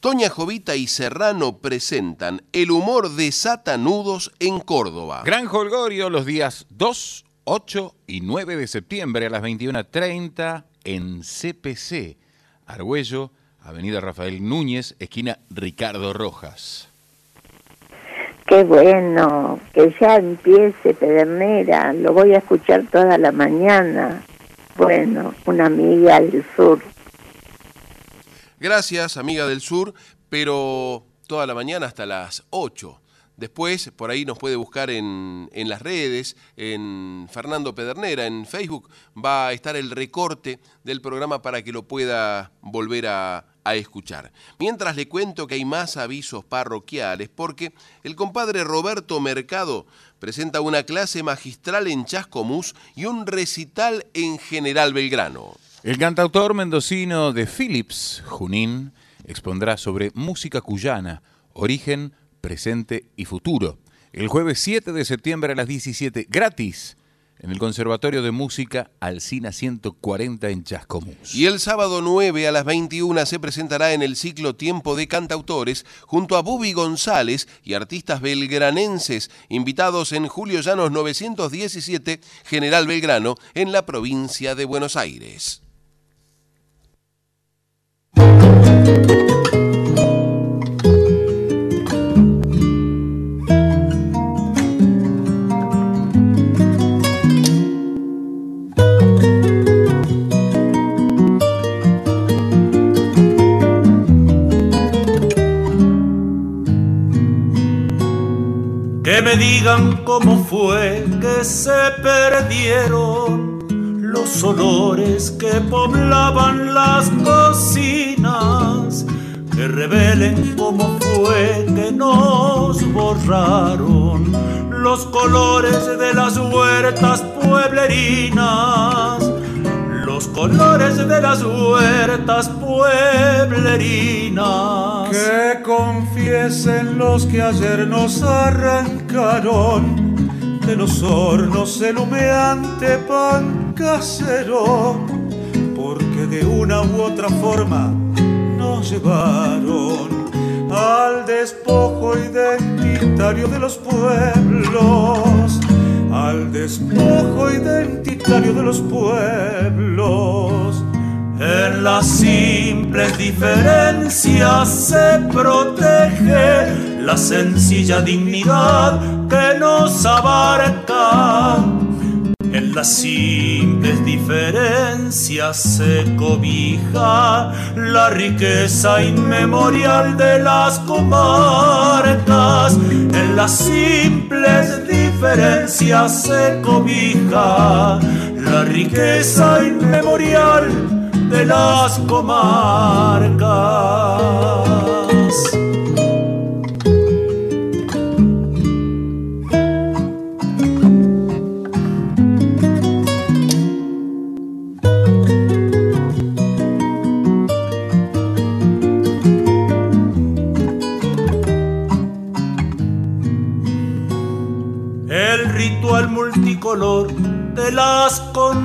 Toña Jovita y Serrano presentan El humor de Satanudos en Córdoba. Gran Holgorio los días 2, 8 y 9 de septiembre a las 21.30 en CPC, Argüello, Avenida Rafael Núñez, esquina Ricardo Rojas. Qué bueno, que ya empiece Pedernera. Lo voy a escuchar toda la mañana. Bueno, una amiga del sur. Gracias, amiga del sur, pero toda la mañana hasta las 8. Después, por ahí nos puede buscar en, en, las redes, en Fernando Pedernera, en Facebook, va a estar el recorte del programa para que lo pueda volver a, a escuchar. Mientras le cuento que hay más avisos parroquiales, porque el compadre Roberto Mercado presenta una clase magistral en Chascomús y un recital en General Belgrano. El cantautor mendocino de Philips, Junín, expondrá sobre música cuyana, origen, presente y futuro. El jueves 7 de septiembre a las 17, gratis, en el Conservatorio de Música Alcina 140 en Chascomús. Y el sábado 9 a las 21 se presentará en el ciclo Tiempo de Cantautores junto a Bubi González y artistas belgranenses invitados en Julio Llanos 917, General Belgrano, en la provincia de Buenos Aires. Que me digan cómo fue que se perdieron los olores que poblaban las cocinas. Que revelen cómo fue que nos borraron los colores de las huertas pueblerinas. Los colores de las huertas pueblerinas. Que confiesen los que ayer nos arrancaron de los hornos el humeante pan casero, porque de una u otra forma nos llevaron al despojo identitario de los pueblos, al despojo identitario de los pueblos. En las simples diferencias se protege la sencilla dignidad que nos abarca. En las simples diferencias se cobija la riqueza inmemorial de las comarcas. En las simples diferencias se cobija la riqueza inmemorial de las comarcas.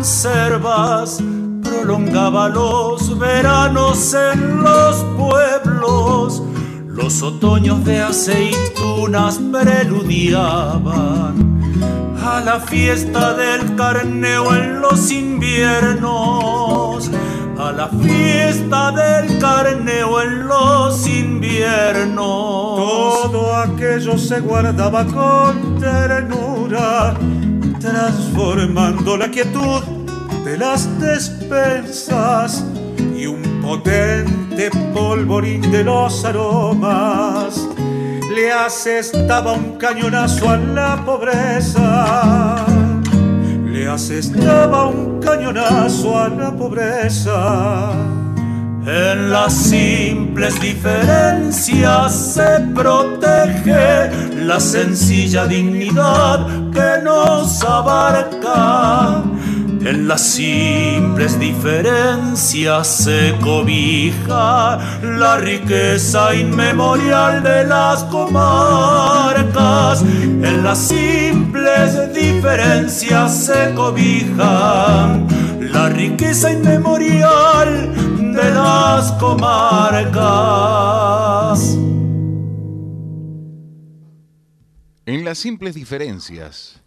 Conservas prolongaba los veranos en los pueblos, los otoños de aceitunas preludiaban a la fiesta del carneo en los inviernos, a la fiesta del carneo en los inviernos. Todo aquello se guardaba con ternura transformando la quietud de las despensas y un potente polvorín de los aromas le asestaba un cañonazo a la pobreza. Le asestaba un cañonazo a la pobreza. En las simples diferencias se protege la sencilla dignidad que nos abarca. En las simples diferencias se cobija la riqueza inmemorial de las comarcas. En las simples diferencias se cobija la riqueza inmemorial de las comarcas. En las simples diferencias,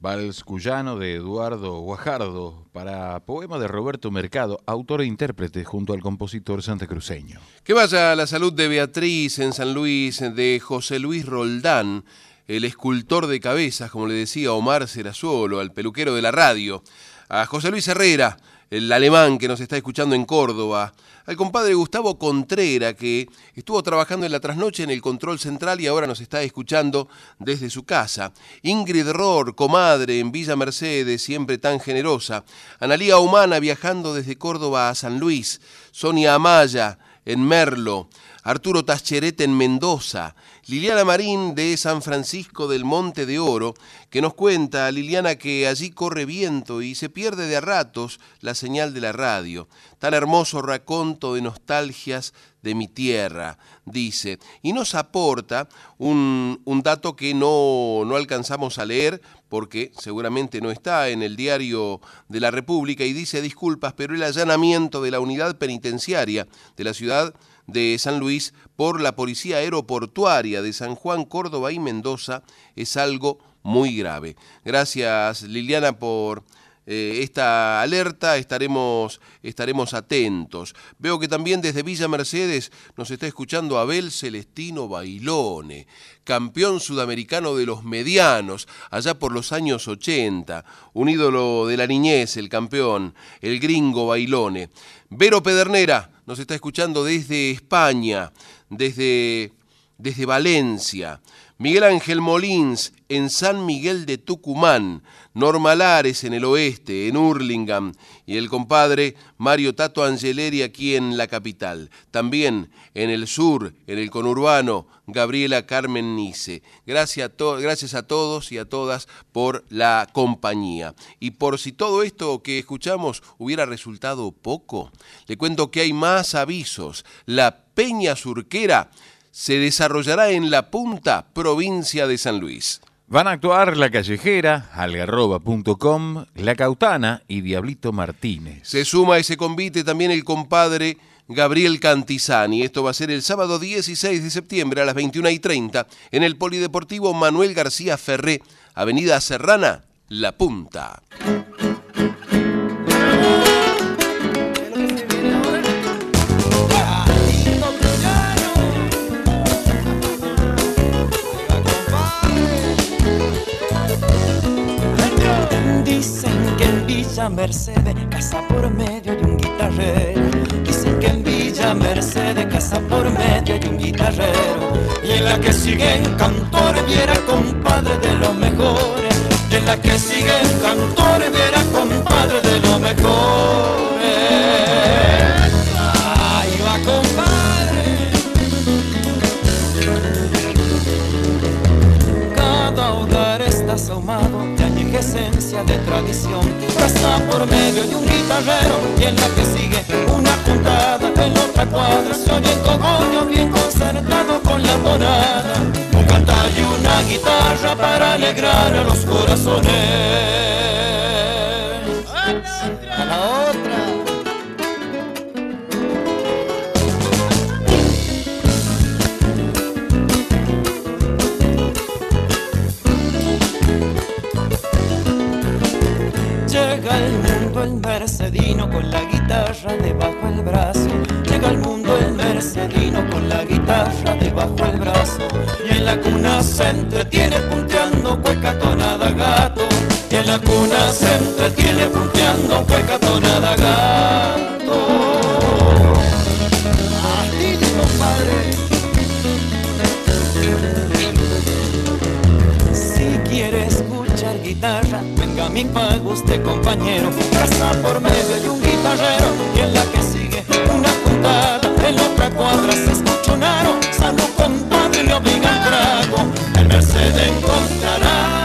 Vals Cuyano de Eduardo Guajardo para poema de Roberto Mercado, autor e intérprete junto al compositor santacruceño. Que vaya la salud de Beatriz en San Luis, de José Luis Roldán, el escultor de cabezas, como le decía Omar Serazuolo, al peluquero de la radio, a José Luis Herrera, el alemán que nos está escuchando en Córdoba, al compadre Gustavo Contrera, que estuvo trabajando en la trasnoche en el control central y ahora nos está escuchando desde su casa, Ingrid Ror, comadre en Villa Mercedes, siempre tan generosa, Analía Humana viajando desde Córdoba a San Luis, Sonia Amaya en Merlo, Arturo Tascheret en Mendoza, Liliana Marín de San Francisco del Monte de Oro, que nos cuenta, Liliana, que allí corre viento y se pierde de a ratos la señal de la radio. Tan hermoso raconto de nostalgias de mi tierra, dice. Y nos aporta un, un dato que no, no alcanzamos a leer porque seguramente no está en el diario de la República y dice disculpas, pero el allanamiento de la unidad penitenciaria de la ciudad de San Luis por la Policía Aeroportuaria de San Juan, Córdoba y Mendoza es algo muy grave. Gracias Liliana por eh, esta alerta, estaremos, estaremos atentos. Veo que también desde Villa Mercedes nos está escuchando Abel Celestino Bailone, campeón sudamericano de los medianos, allá por los años 80, un ídolo de la niñez, el campeón, el gringo Bailone. Vero Pedernera nos está escuchando desde España, desde, desde Valencia. Miguel Ángel Molins en San Miguel de Tucumán, Norma Lares en el oeste, en Hurlingham, y el compadre Mario Tato Angeleri aquí en la capital. También en el sur, en el conurbano, Gabriela Carmen Nice. Gracias a, gracias a todos y a todas por la compañía. Y por si todo esto que escuchamos hubiera resultado poco, le cuento que hay más avisos. La Peña Surquera se desarrollará en La Punta, provincia de San Luis. Van a actuar La Callejera, algarroba.com, La Cautana y Diablito Martínez. Se suma a ese convite también el compadre Gabriel Cantizani. Esto va a ser el sábado 16 de septiembre a las 21 y 30 en el Polideportivo Manuel García Ferré, Avenida Serrana, La Punta. Villa Mercedes, casa por medio de un guitarrero. Dicen que en Villa Mercedes, casa por medio de un guitarrero. Y en la que siguen cantor, viera compadre de los mejores. Y en la que siguen cantor, viera compadre de los mejores. Esencia de tradición. Casa por medio de un guitarrero y en la que sigue una puntada en otra cuadra. Se oye el cogollo bien concertado con la tonada. Un cantar y una guitarra para alegrar a los corazones. Mercedino con la guitarra debajo el brazo. Llega al mundo el mercedino con la guitarra debajo el brazo. Y en la cuna se entretiene punteando cueca tonada gato. y en la cuna se entretiene punteando cueca tonada gato. Compadre. Venga mi pago usted compañero. Casa por medio hay un guitarrero y en la que sigue una puntada. En la otra cuadra se escucha un aro. Salud compadre, le obliga el trago. El Mercedes encontrará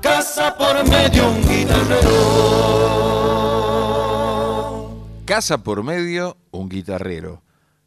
casa por medio un guitarrero. Casa por medio, un guitarrero.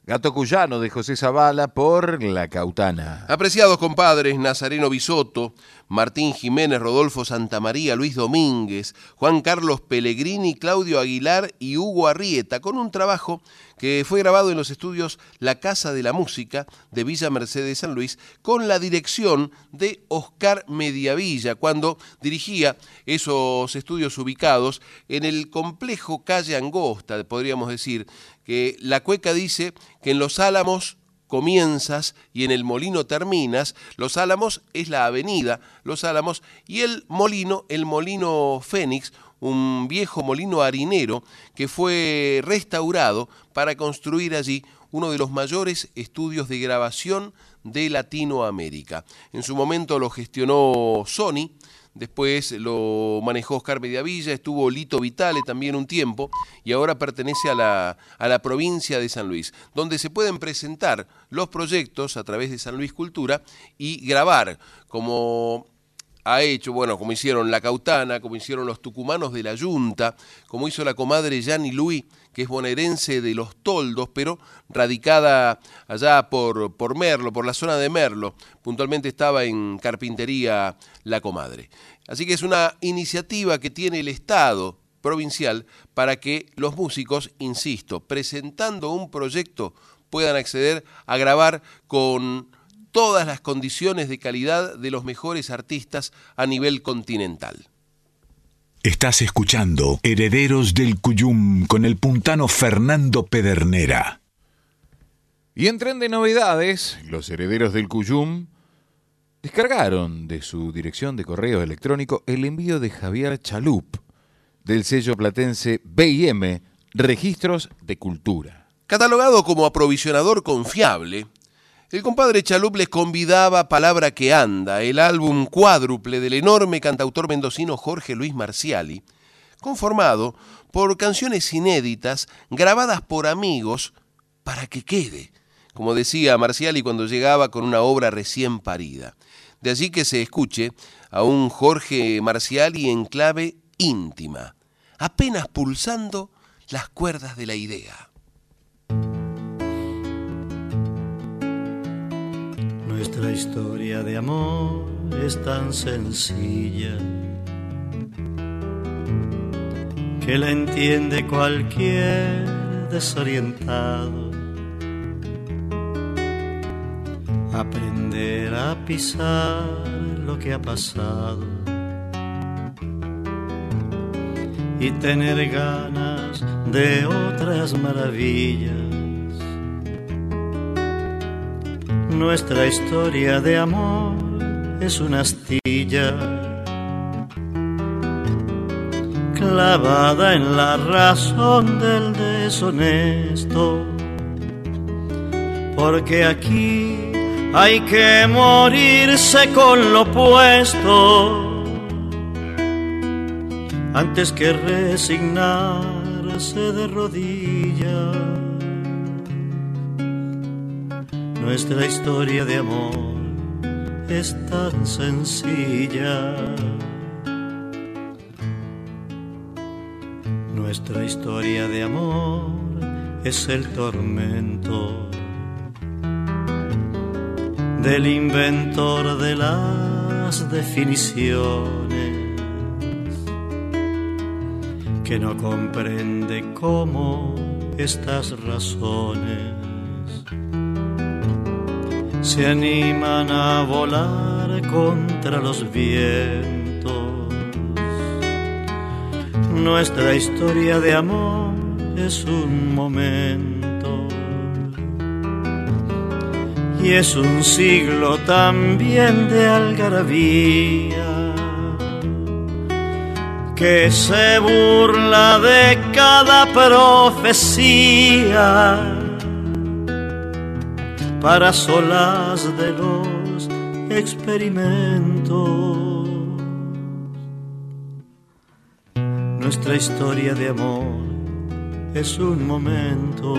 Gato Cuyano de José Zavala por La Cautana. Apreciados compadres, Nazareno Bisotto, Martín Jiménez, Rodolfo Santamaría, Luis Domínguez, Juan Carlos Pellegrini, Claudio Aguilar y Hugo Arrieta, con un trabajo que fue grabado en los estudios La Casa de la Música de Villa Mercedes San Luis, con la dirección de Oscar Mediavilla, cuando dirigía esos estudios ubicados en el complejo Calle Angosta, podríamos decir, que la cueca dice que en Los Álamos comienzas y en el molino terminas. Los Álamos es la avenida Los Álamos y el molino, el molino Fénix, un viejo molino harinero que fue restaurado para construir allí uno de los mayores estudios de grabación de Latinoamérica. En su momento lo gestionó Sony, después lo manejó Oscar Mediavilla, estuvo Lito Vitale también un tiempo y ahora pertenece a la, a la provincia de San Luis, donde se pueden presentar los proyectos a través de San Luis Cultura y grabar como ha hecho, bueno, como hicieron la Cautana, como hicieron los tucumanos de la Yunta, como hizo la comadre Yani Luis, que es bonaerense de los Toldos, pero radicada allá por, por Merlo, por la zona de Merlo. Puntualmente estaba en Carpintería la comadre. Así que es una iniciativa que tiene el Estado provincial para que los músicos, insisto, presentando un proyecto, puedan acceder a grabar con todas las condiciones de calidad de los mejores artistas a nivel continental. Estás escuchando Herederos del Cuyum con el puntano Fernando Pedernera. Y en tren de novedades, los herederos del Cuyum descargaron de su dirección de correo electrónico el envío de Javier Chalup del sello platense BM Registros de Cultura. Catalogado como aprovisionador confiable, el compadre Chalup les convidaba Palabra que anda, el álbum cuádruple del enorme cantautor mendocino Jorge Luis Marciali, conformado por canciones inéditas grabadas por amigos para que quede, como decía Marciali cuando llegaba con una obra recién parida. De allí que se escuche a un Jorge Marciali en clave íntima, apenas pulsando las cuerdas de la idea. Nuestra historia de amor es tan sencilla que la entiende cualquier desorientado. Aprender a pisar lo que ha pasado y tener ganas de otras maravillas Nuestra historia de amor es una astilla clavada en la razón del deshonesto. Porque aquí hay que morirse con lo puesto antes que resignarse de rodillas. Nuestra historia de amor es tan sencilla. Nuestra historia de amor es el tormento del inventor de las definiciones que no comprende cómo estas razones se animan a volar contra los vientos. Nuestra historia de amor es un momento y es un siglo también de algarabía. que se burla de cada profecía para solas de los experimentos. Nuestra historia de amor es un momento.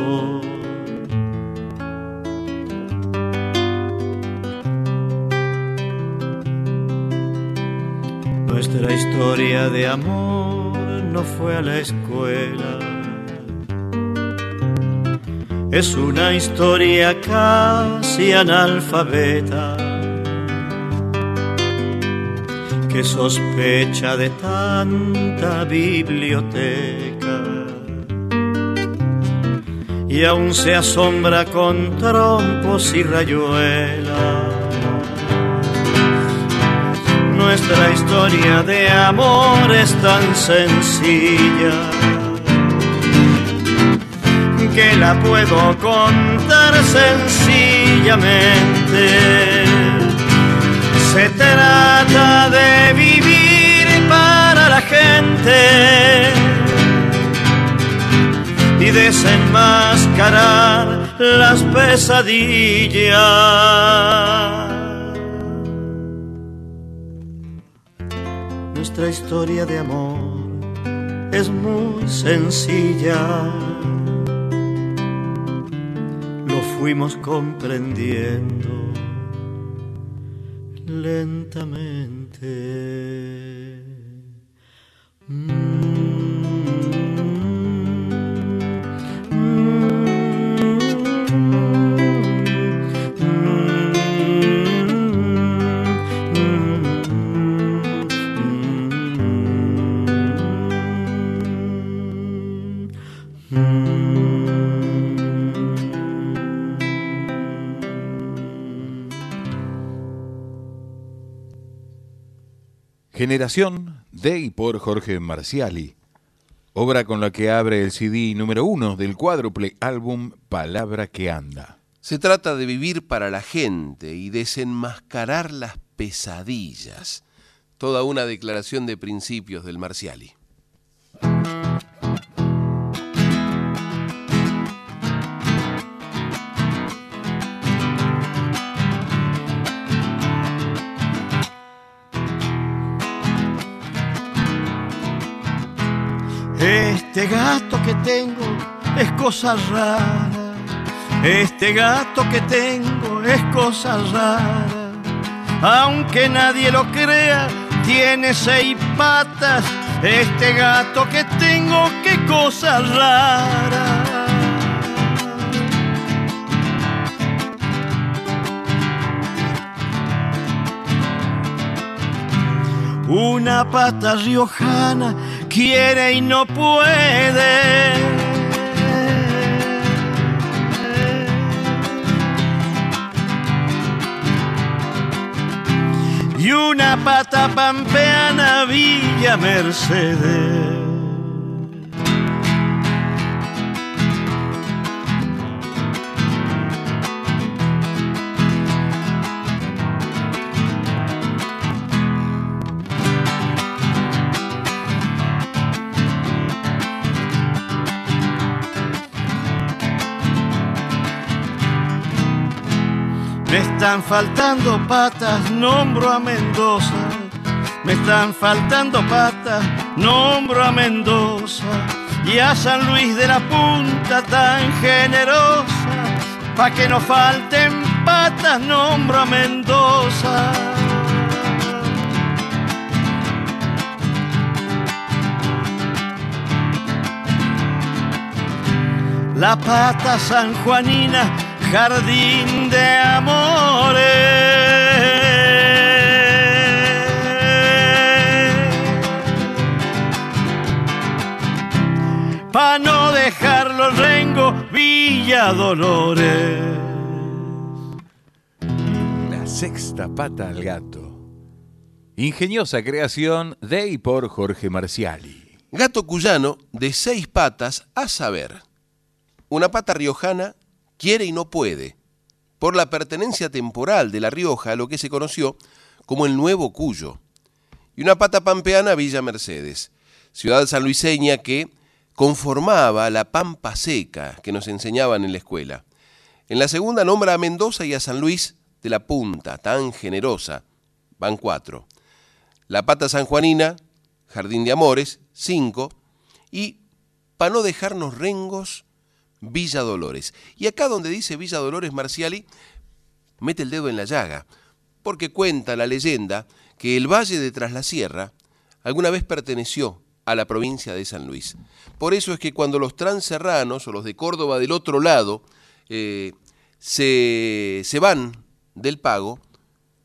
Nuestra historia de amor no fue a la escuela. Es una historia casi analfabeta que sospecha de tanta biblioteca y aún se asombra con trompos y rayuelas. Nuestra historia de amor es tan sencilla que la puedo contar sencillamente. Se trata de vivir para la gente y desenmascarar las pesadillas. Nuestra historia de amor es muy sencilla. Fuimos comprendiendo lentamente. Generación de y por Jorge Marciali, obra con la que abre el CD número uno del cuádruple álbum Palabra que anda. Se trata de vivir para la gente y desenmascarar las pesadillas. Toda una declaración de principios del Marciali. Este gato que tengo es cosa rara. Este gato que tengo es cosa rara. Aunque nadie lo crea, tiene seis patas. Este gato que tengo, qué cosa rara. Una pata riojana quiere y no puede. Y una pata pampeana Villa Mercedes. Están faltando patas, nombro a Mendoza. Me están faltando patas, nombro a Mendoza. Y a San Luis de la Punta tan generosa. Pa' que no falten patas, nombro a Mendoza. La pata sanjuanina jardín de amores. Pa' no dejarlo rengo, Villa Dolores. La sexta pata al gato. Ingeniosa creación de y por Jorge Marciali. Gato cuyano de seis patas a saber. Una pata riojana quiere y no puede, por la pertenencia temporal de La Rioja a lo que se conoció como el Nuevo Cuyo, y una pata pampeana a Villa Mercedes. ciudad sanluiseña que conformaba la pampa seca que nos enseñaban en la escuela. En la segunda nombra a Mendoza y a San Luis de la Punta, tan generosa, van cuatro. La Pata Sanjuanina, Jardín de Amores, cinco, y, para no dejarnos rengos, Villa Dolores. Y acá donde dice Villa Dolores Marciali, mete el dedo en la llaga, porque cuenta la leyenda que el valle de Tras la Sierra alguna vez perteneció a la provincia de San Luis. Por eso es que cuando los transerranos o los de Córdoba del otro lado eh, se, se van del pago,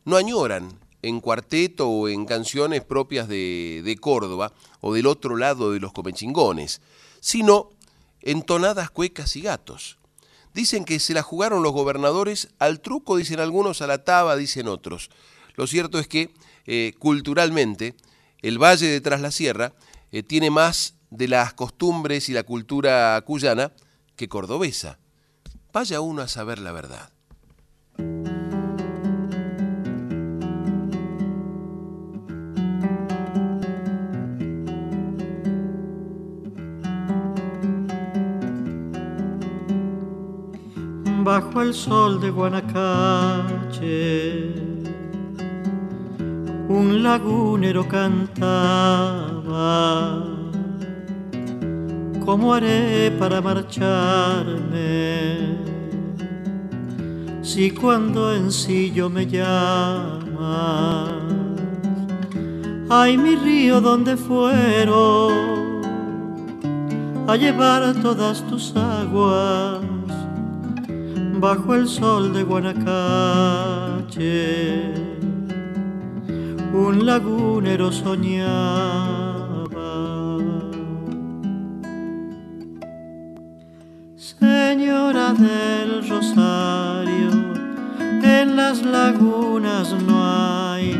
no añoran en cuarteto o en canciones propias de, de, Córdoba o del otro lado de los comechingones, sino en tonadas cuecas y gatos. Dicen que se la jugaron los gobernadores al truco, dicen algunos, a la taba, dicen otros. Lo cierto es que eh, culturalmente el Valle de Tras la Sierra eh, tiene más de las costumbres y la cultura cuyana que cordobesa. Vaya uno a saber la verdad. Bajo el sol de Guanacache, un lagunero cantaba, ¿cómo haré para marcharme? Si cuando en sillo me llamas, ay mi río, ¿dónde fueron a llevar todas tus aguas? Bajo el sol de Guanacache, un lagunero soñaba. Señora del Rosario, en las lagunas no hay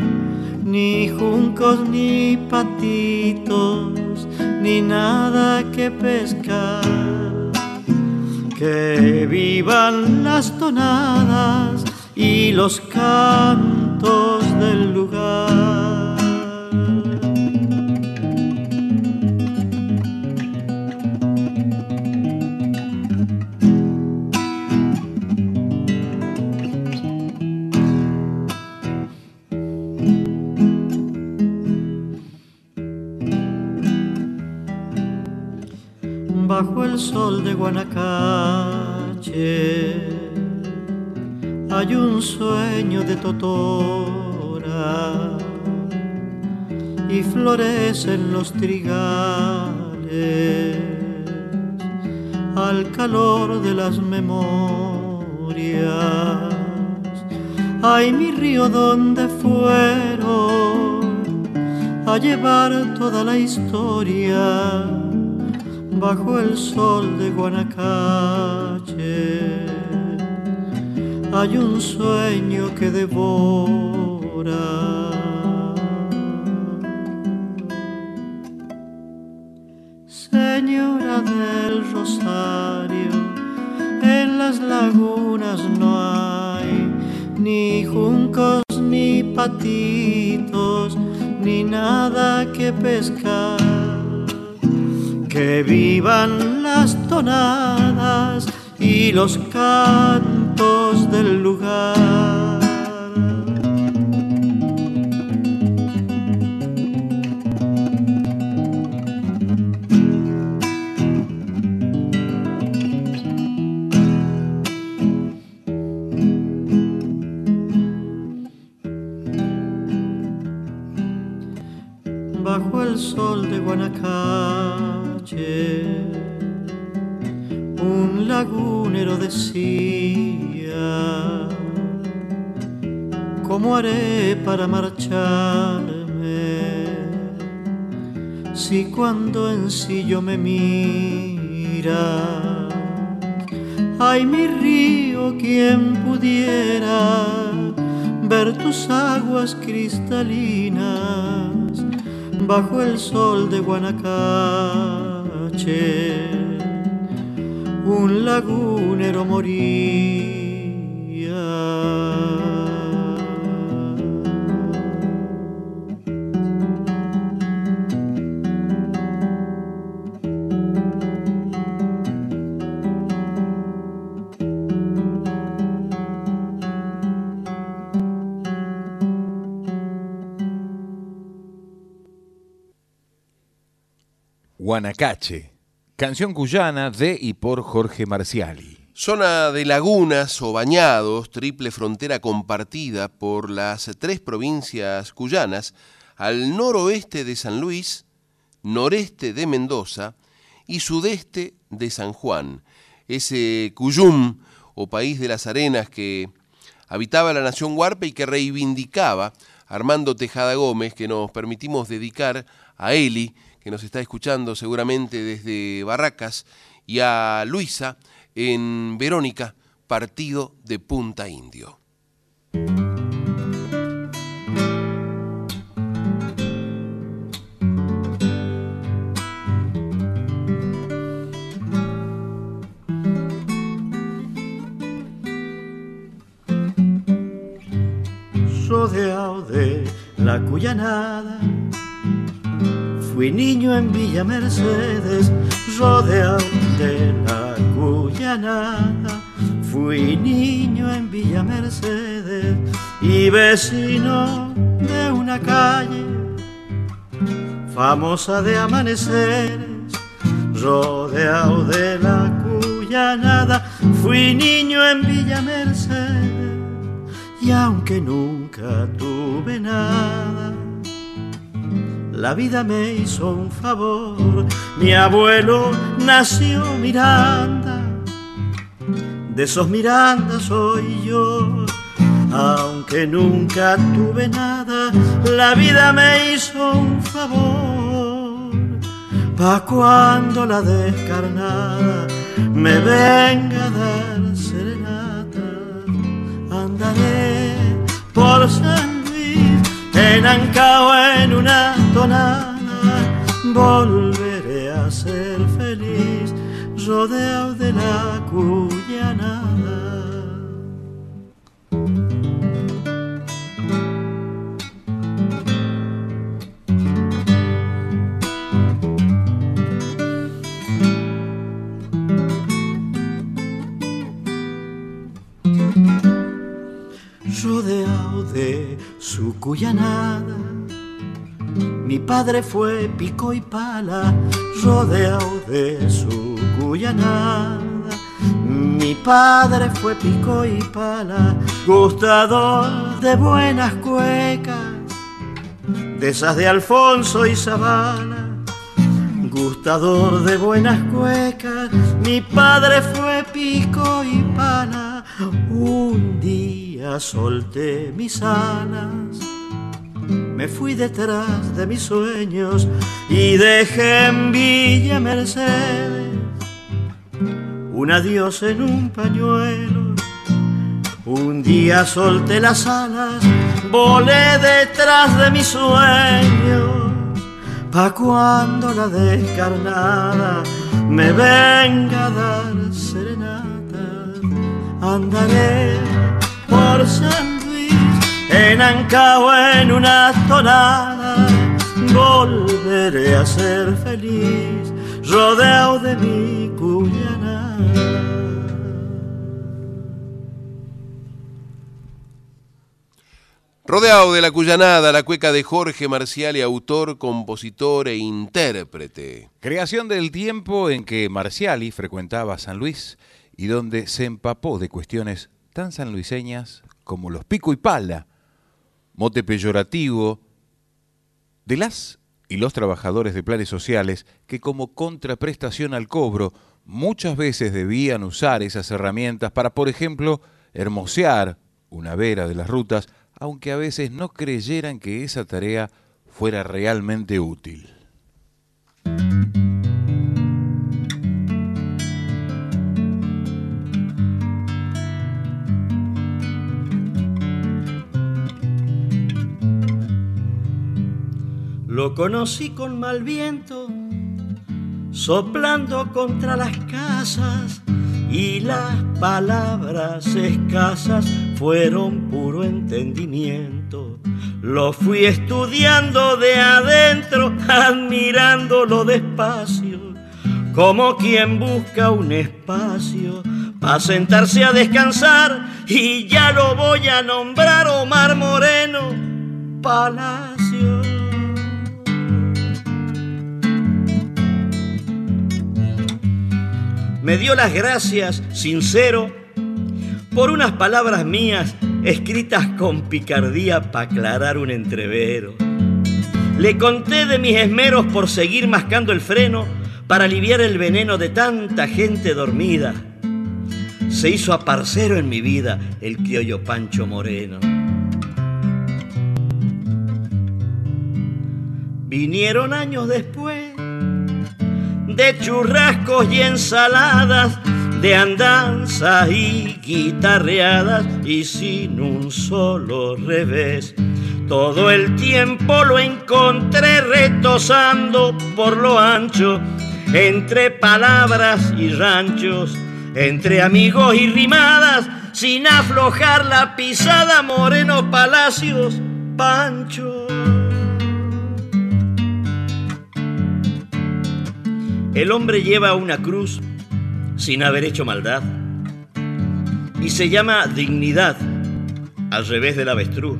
ni juncos ni patitos, ni nada que pescar que vivan las tonadas y los cantos del lugar. Bajo el sol de Guanacache hay un sueño de totora y florecen los trigales al calor de las memorias. Ay, mi río, donde fueron a llevar toda la historia? Bajo el sol de Guanacache hay un sueño que devora. Señora del Rosario, en las lagunas no hay ni juncos ni patitos, ni nada que pescar que vivan las tonadas y los cantos del lugar. Cuando en sillo me mira, ay mi río, quien pudiera ver tus aguas cristalinas bajo el sol de Guanacache un lagunero moría. Guanacache, canción cuyana de y por Jorge Marciali. Zona de lagunas o bañados, triple frontera compartida por las tres provincias cuyanas, al noroeste de San Luis, noreste de Mendoza y sudeste de San Juan. Ese Cuyum, o país de las arenas que habitaba la nación huarpe y que reivindicaba Armando Tejada Gómez, que nos permitimos dedicar a Eli, que nos está escuchando seguramente desde Barracas, y a Luisa en Verónica, partido de Punta Indio. rodeado de la cuyanada Fui niño en Villa Mercedes, rodeado de la Guyanada. Fui niño en Villa Mercedes y vecino de una calle famosa de amaneceres, rodeado de la Guyanada. Fui niño en Villa Mercedes y aunque nunca tuve nada, la vida me hizo un favor. Mi abuelo nació Miranda, de esos Miranda soy yo. Aunque nunca tuve nada, la vida me hizo un favor. Pa' cuando la descarnada me venga a dar serenata, andaré por San enancao en una tonada, volveré a ser feliz, rodeado de la cuyanada. rodeado de su cuyanada. Mi padre fue pico y pala, rodeado de su cuyanada. Mi padre fue pico y pala, gustador de buenas cuecas, de esas de Alfonso y Zavala. Gustador de buenas cuecas, mi padre fue pico y pala. Un día solté mis alas, me fui detrás de mis sueños y dejé en Villa Mercedes un adiós en un pañuelo. Un día solté las alas, volé detrás de mis sueños, pa' cuando la descarnada me venga a dar serenata, andaré por San Luis, en Ancao en una tonada, volveré a ser feliz, rodeado de mi cuyana. Rodeado de la cuyanada, la cueca de Jorge Marcial y autor, compositor e intérprete. Creación del tiempo en que Marciali frecuentaba San Luis y donde se empapó de cuestiones tan sanluiseñas como los pico y pala, mote peyorativo de las y los trabajadores de planes sociales que como contraprestación al cobro muchas veces debían usar esas herramientas para, por ejemplo, hermosear una vera de las rutas aunque a veces no creyeran que esa tarea fuera realmente útil. Lo conocí con mal viento, soplando contra las casas y las palabras escasas fueron puro entendimiento. Lo fui estudiando de adentro, admirándolo despacio, como quien busca un espacio para sentarse a descansar y ya lo voy a nombrar Omar Moreno Palacio. Me dio las gracias, sincero, por unas palabras mías escritas con picardía para aclarar un entrevero. Le conté de mis esmeros por seguir mascando el freno para aliviar el veneno de tanta gente dormida. Se hizo aparcero en mi vida el criollo Pancho Moreno. Vinieron años después de churrascos y ensaladas, de andanzas y guitarreadas y sin un solo revés. Todo el tiempo lo encontré retosando por lo ancho, entre palabras y ranchos, entre amigos y rimadas, sin aflojar la pisada, Moreno Palacios, Pancho. El hombre lleva una cruz sin haber hecho maldad y se llama dignidad al revés del avestruz.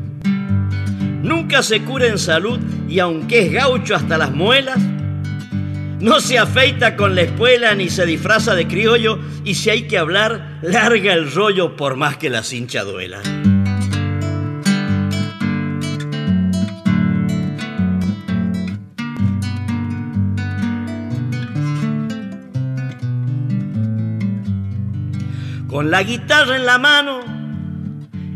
Nunca se cura en salud y aunque es gaucho hasta las muelas, no se afeita con la espuela ni se disfraza de criollo y si hay que hablar, larga el rollo por más que la cincha duela. Con la guitarra en la mano,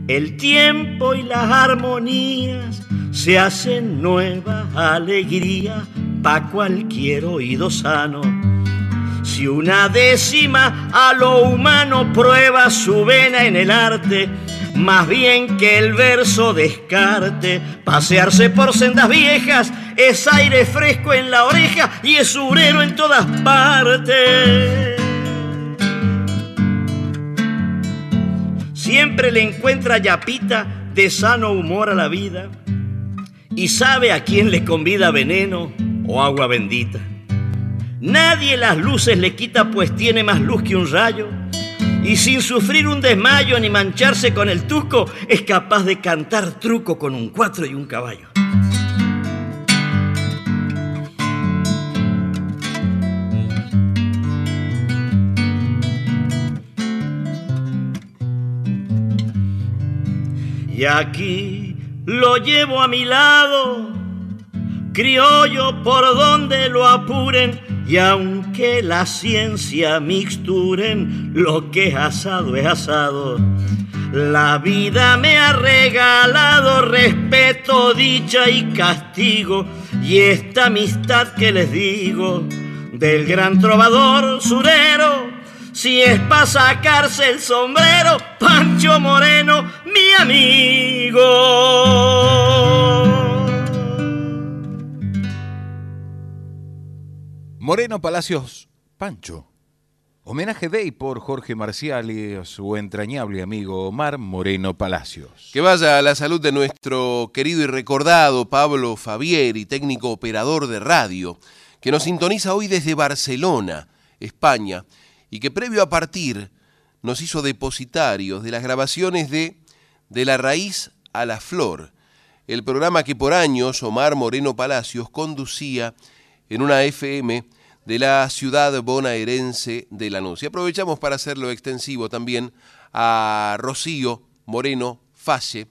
el tiempo y las armonías se hacen nueva alegría pa' cualquier oído sano. Si una décima a lo humano prueba su vena en el arte, más bien que el verso descarte, pasearse por sendas viejas es aire fresco en la oreja y es surero en todas partes. Siempre le encuentra yapita de sano humor a la vida y sabe a quién le convida veneno o agua bendita. Nadie las luces le quita pues tiene más luz que un rayo y sin sufrir un desmayo ni mancharse con el tusco es capaz de cantar truco con un cuatro y un caballo. Y aquí lo llevo a mi lado, criollo por donde lo apuren, y aunque la ciencia mixturen, lo que es asado es asado. La vida me ha regalado respeto, dicha y castigo, y esta amistad que les digo del gran trovador surero si es para sacarse el sombrero, Pancho Moreno, mi amigo. Moreno Palacios, Pancho. Homenaje Day por Jorge Marcial y a su entrañable amigo Omar Moreno Palacios. Que vaya a la salud de nuestro querido y recordado Pablo Fabieri, técnico operador de radio, que nos sintoniza hoy desde Barcelona, España y que previo a partir nos hizo depositarios de las grabaciones de De la raíz a la flor, el programa que por años Omar Moreno Palacios conducía en una FM de la ciudad bonaerense de Lanús. Y aprovechamos para hacerlo extensivo también a Rocío Moreno Falle,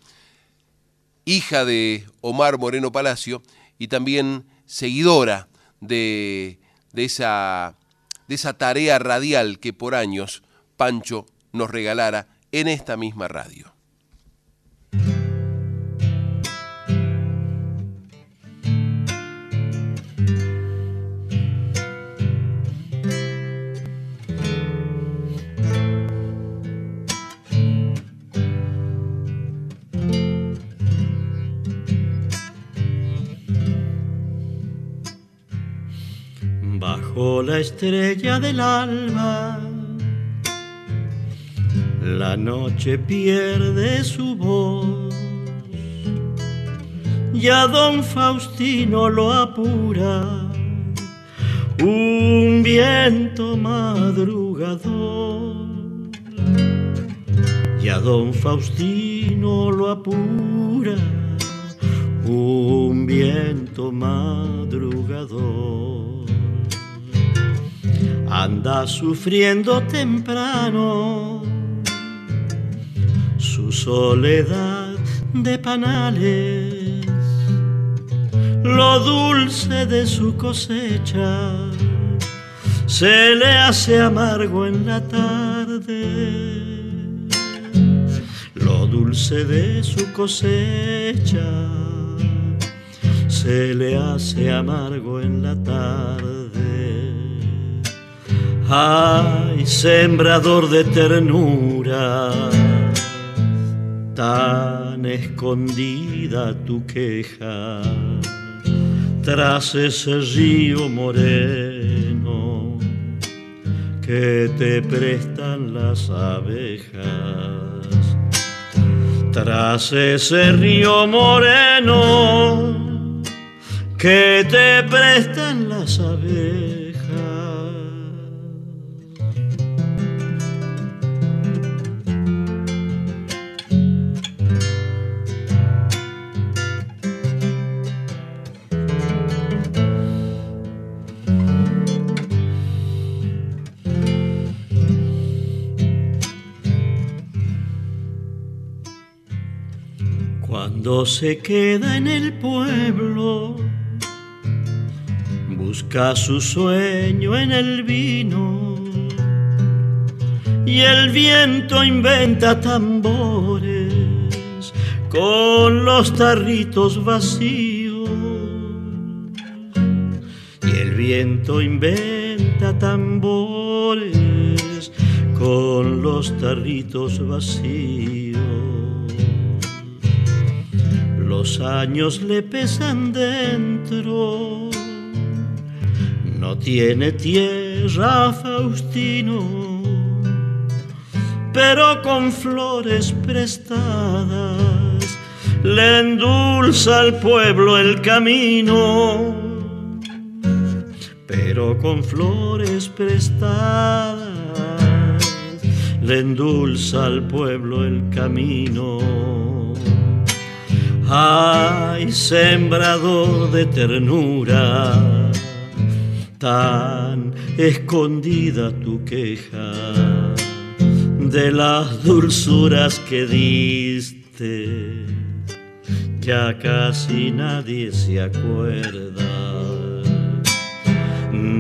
hija de Omar Moreno Palacio y también seguidora de, de esa de esa tarea radial que por años Pancho nos regalara en esta misma radio. La estrella del alba. La noche pierde su voz, ya don Faustino lo apura, un viento madrugador. Ya don Faustino lo apura, un viento madrugador anda sufriendo temprano su soledad de panales, lo dulce de su cosecha se le hace amargo en la tarde. Lo dulce de su cosecha se le hace amargo en la tarde. Ay, sembrador de ternura, tan escondida tu queja tras ese río moreno que te prestan las abejas. Tras ese río moreno que te prestan las abejas. Cuando se queda en el pueblo, busca su sueño en el vino. Y el viento inventa tambores con los tarritos vacíos. Y el viento inventa tambores con los tarritos vacíos los años le pesan dentro. No tiene tierra Faustino, pero con flores prestadas le endulza al pueblo el camino. Pero con flores prestadas le endulza al pueblo el camino. Ay, sembrador de ternura, tan escondida tu queja de las dulzuras que diste, ya casi nadie se acuerda.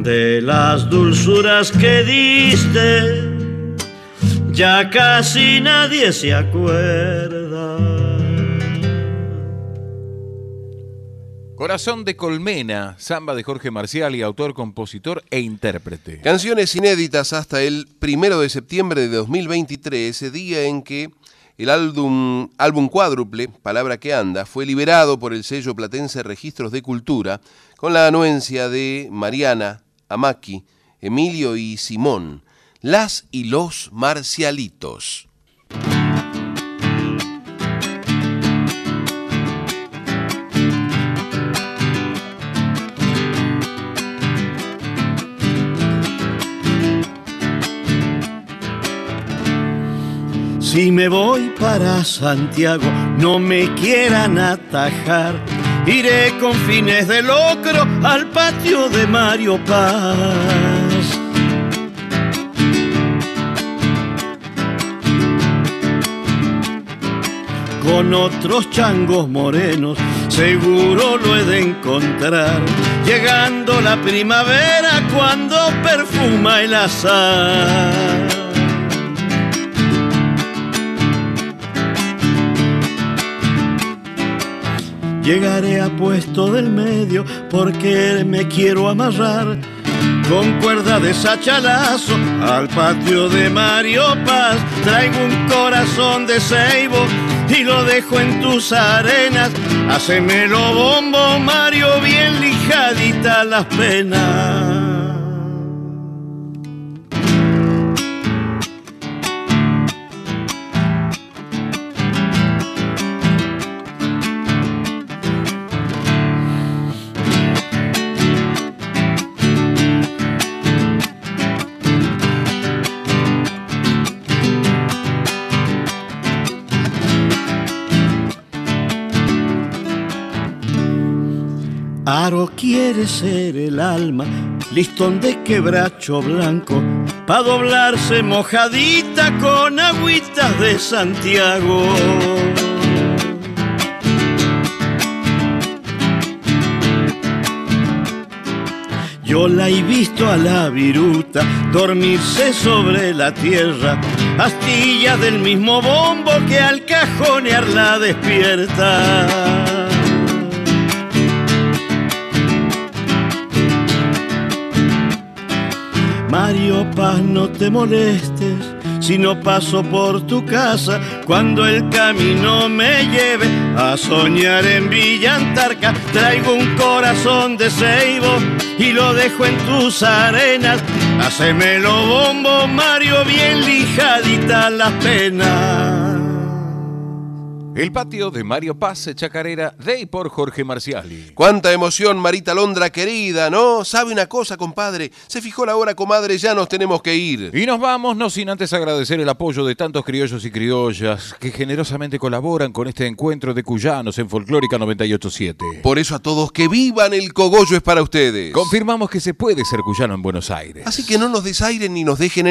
De las dulzuras que diste, ya casi nadie se acuerda. Corazón de Colmena, samba de Jorge Marcial y autor, compositor e intérprete. Canciones inéditas hasta el primero de septiembre de 2023, ese día en que el álbum, álbum cuádruple, Palabra que Anda, fue liberado por el sello platense Registros de Cultura con la anuencia de Mariana, Amaki, Emilio y Simón, Las y los Marcialitos. Si me voy para Santiago, no me quieran atajar. Iré con fines de locro al patio de Mario Paz. Con otros changos morenos, seguro lo he de encontrar. Llegando la primavera cuando perfuma el azar. Llegaré a puesto del medio porque me quiero amarrar con cuerda de sachalazo al patio de Mario Paz. Traigo un corazón de ceibo y lo dejo en tus arenas. Hacemelo bombo, Mario, bien lijadita las penas. Aro quiere ser el alma listón de quebracho blanco, pa' doblarse mojadita con agüitas de Santiago. Yo la he visto a la viruta dormirse sobre la tierra, astilla del mismo bombo que al cajonear la despierta. Mario Paz, no te molestes si no paso por tu casa cuando el camino me lleve a soñar en Villa Antarca. Traigo un corazón de ceibo y lo dejo en tus arenas. Hacemelo bombo, Mario, bien lijadita las penas. El patio de Mario Paz, Chacarera, de y por Jorge Marciali. Cuánta emoción, Marita Londra querida, ¿no? ¿Sabe una cosa, compadre? Se fijó la hora, comadre, ya nos tenemos que ir. Y nos vamos, no sin antes agradecer el apoyo de tantos criollos y criollas que generosamente colaboran con este encuentro de cuyanos en Folclórica 987. Por eso a todos que vivan el cogollo es para ustedes. Confirmamos que se puede ser cuyano en Buenos Aires. Así que no nos desairen ni nos dejen en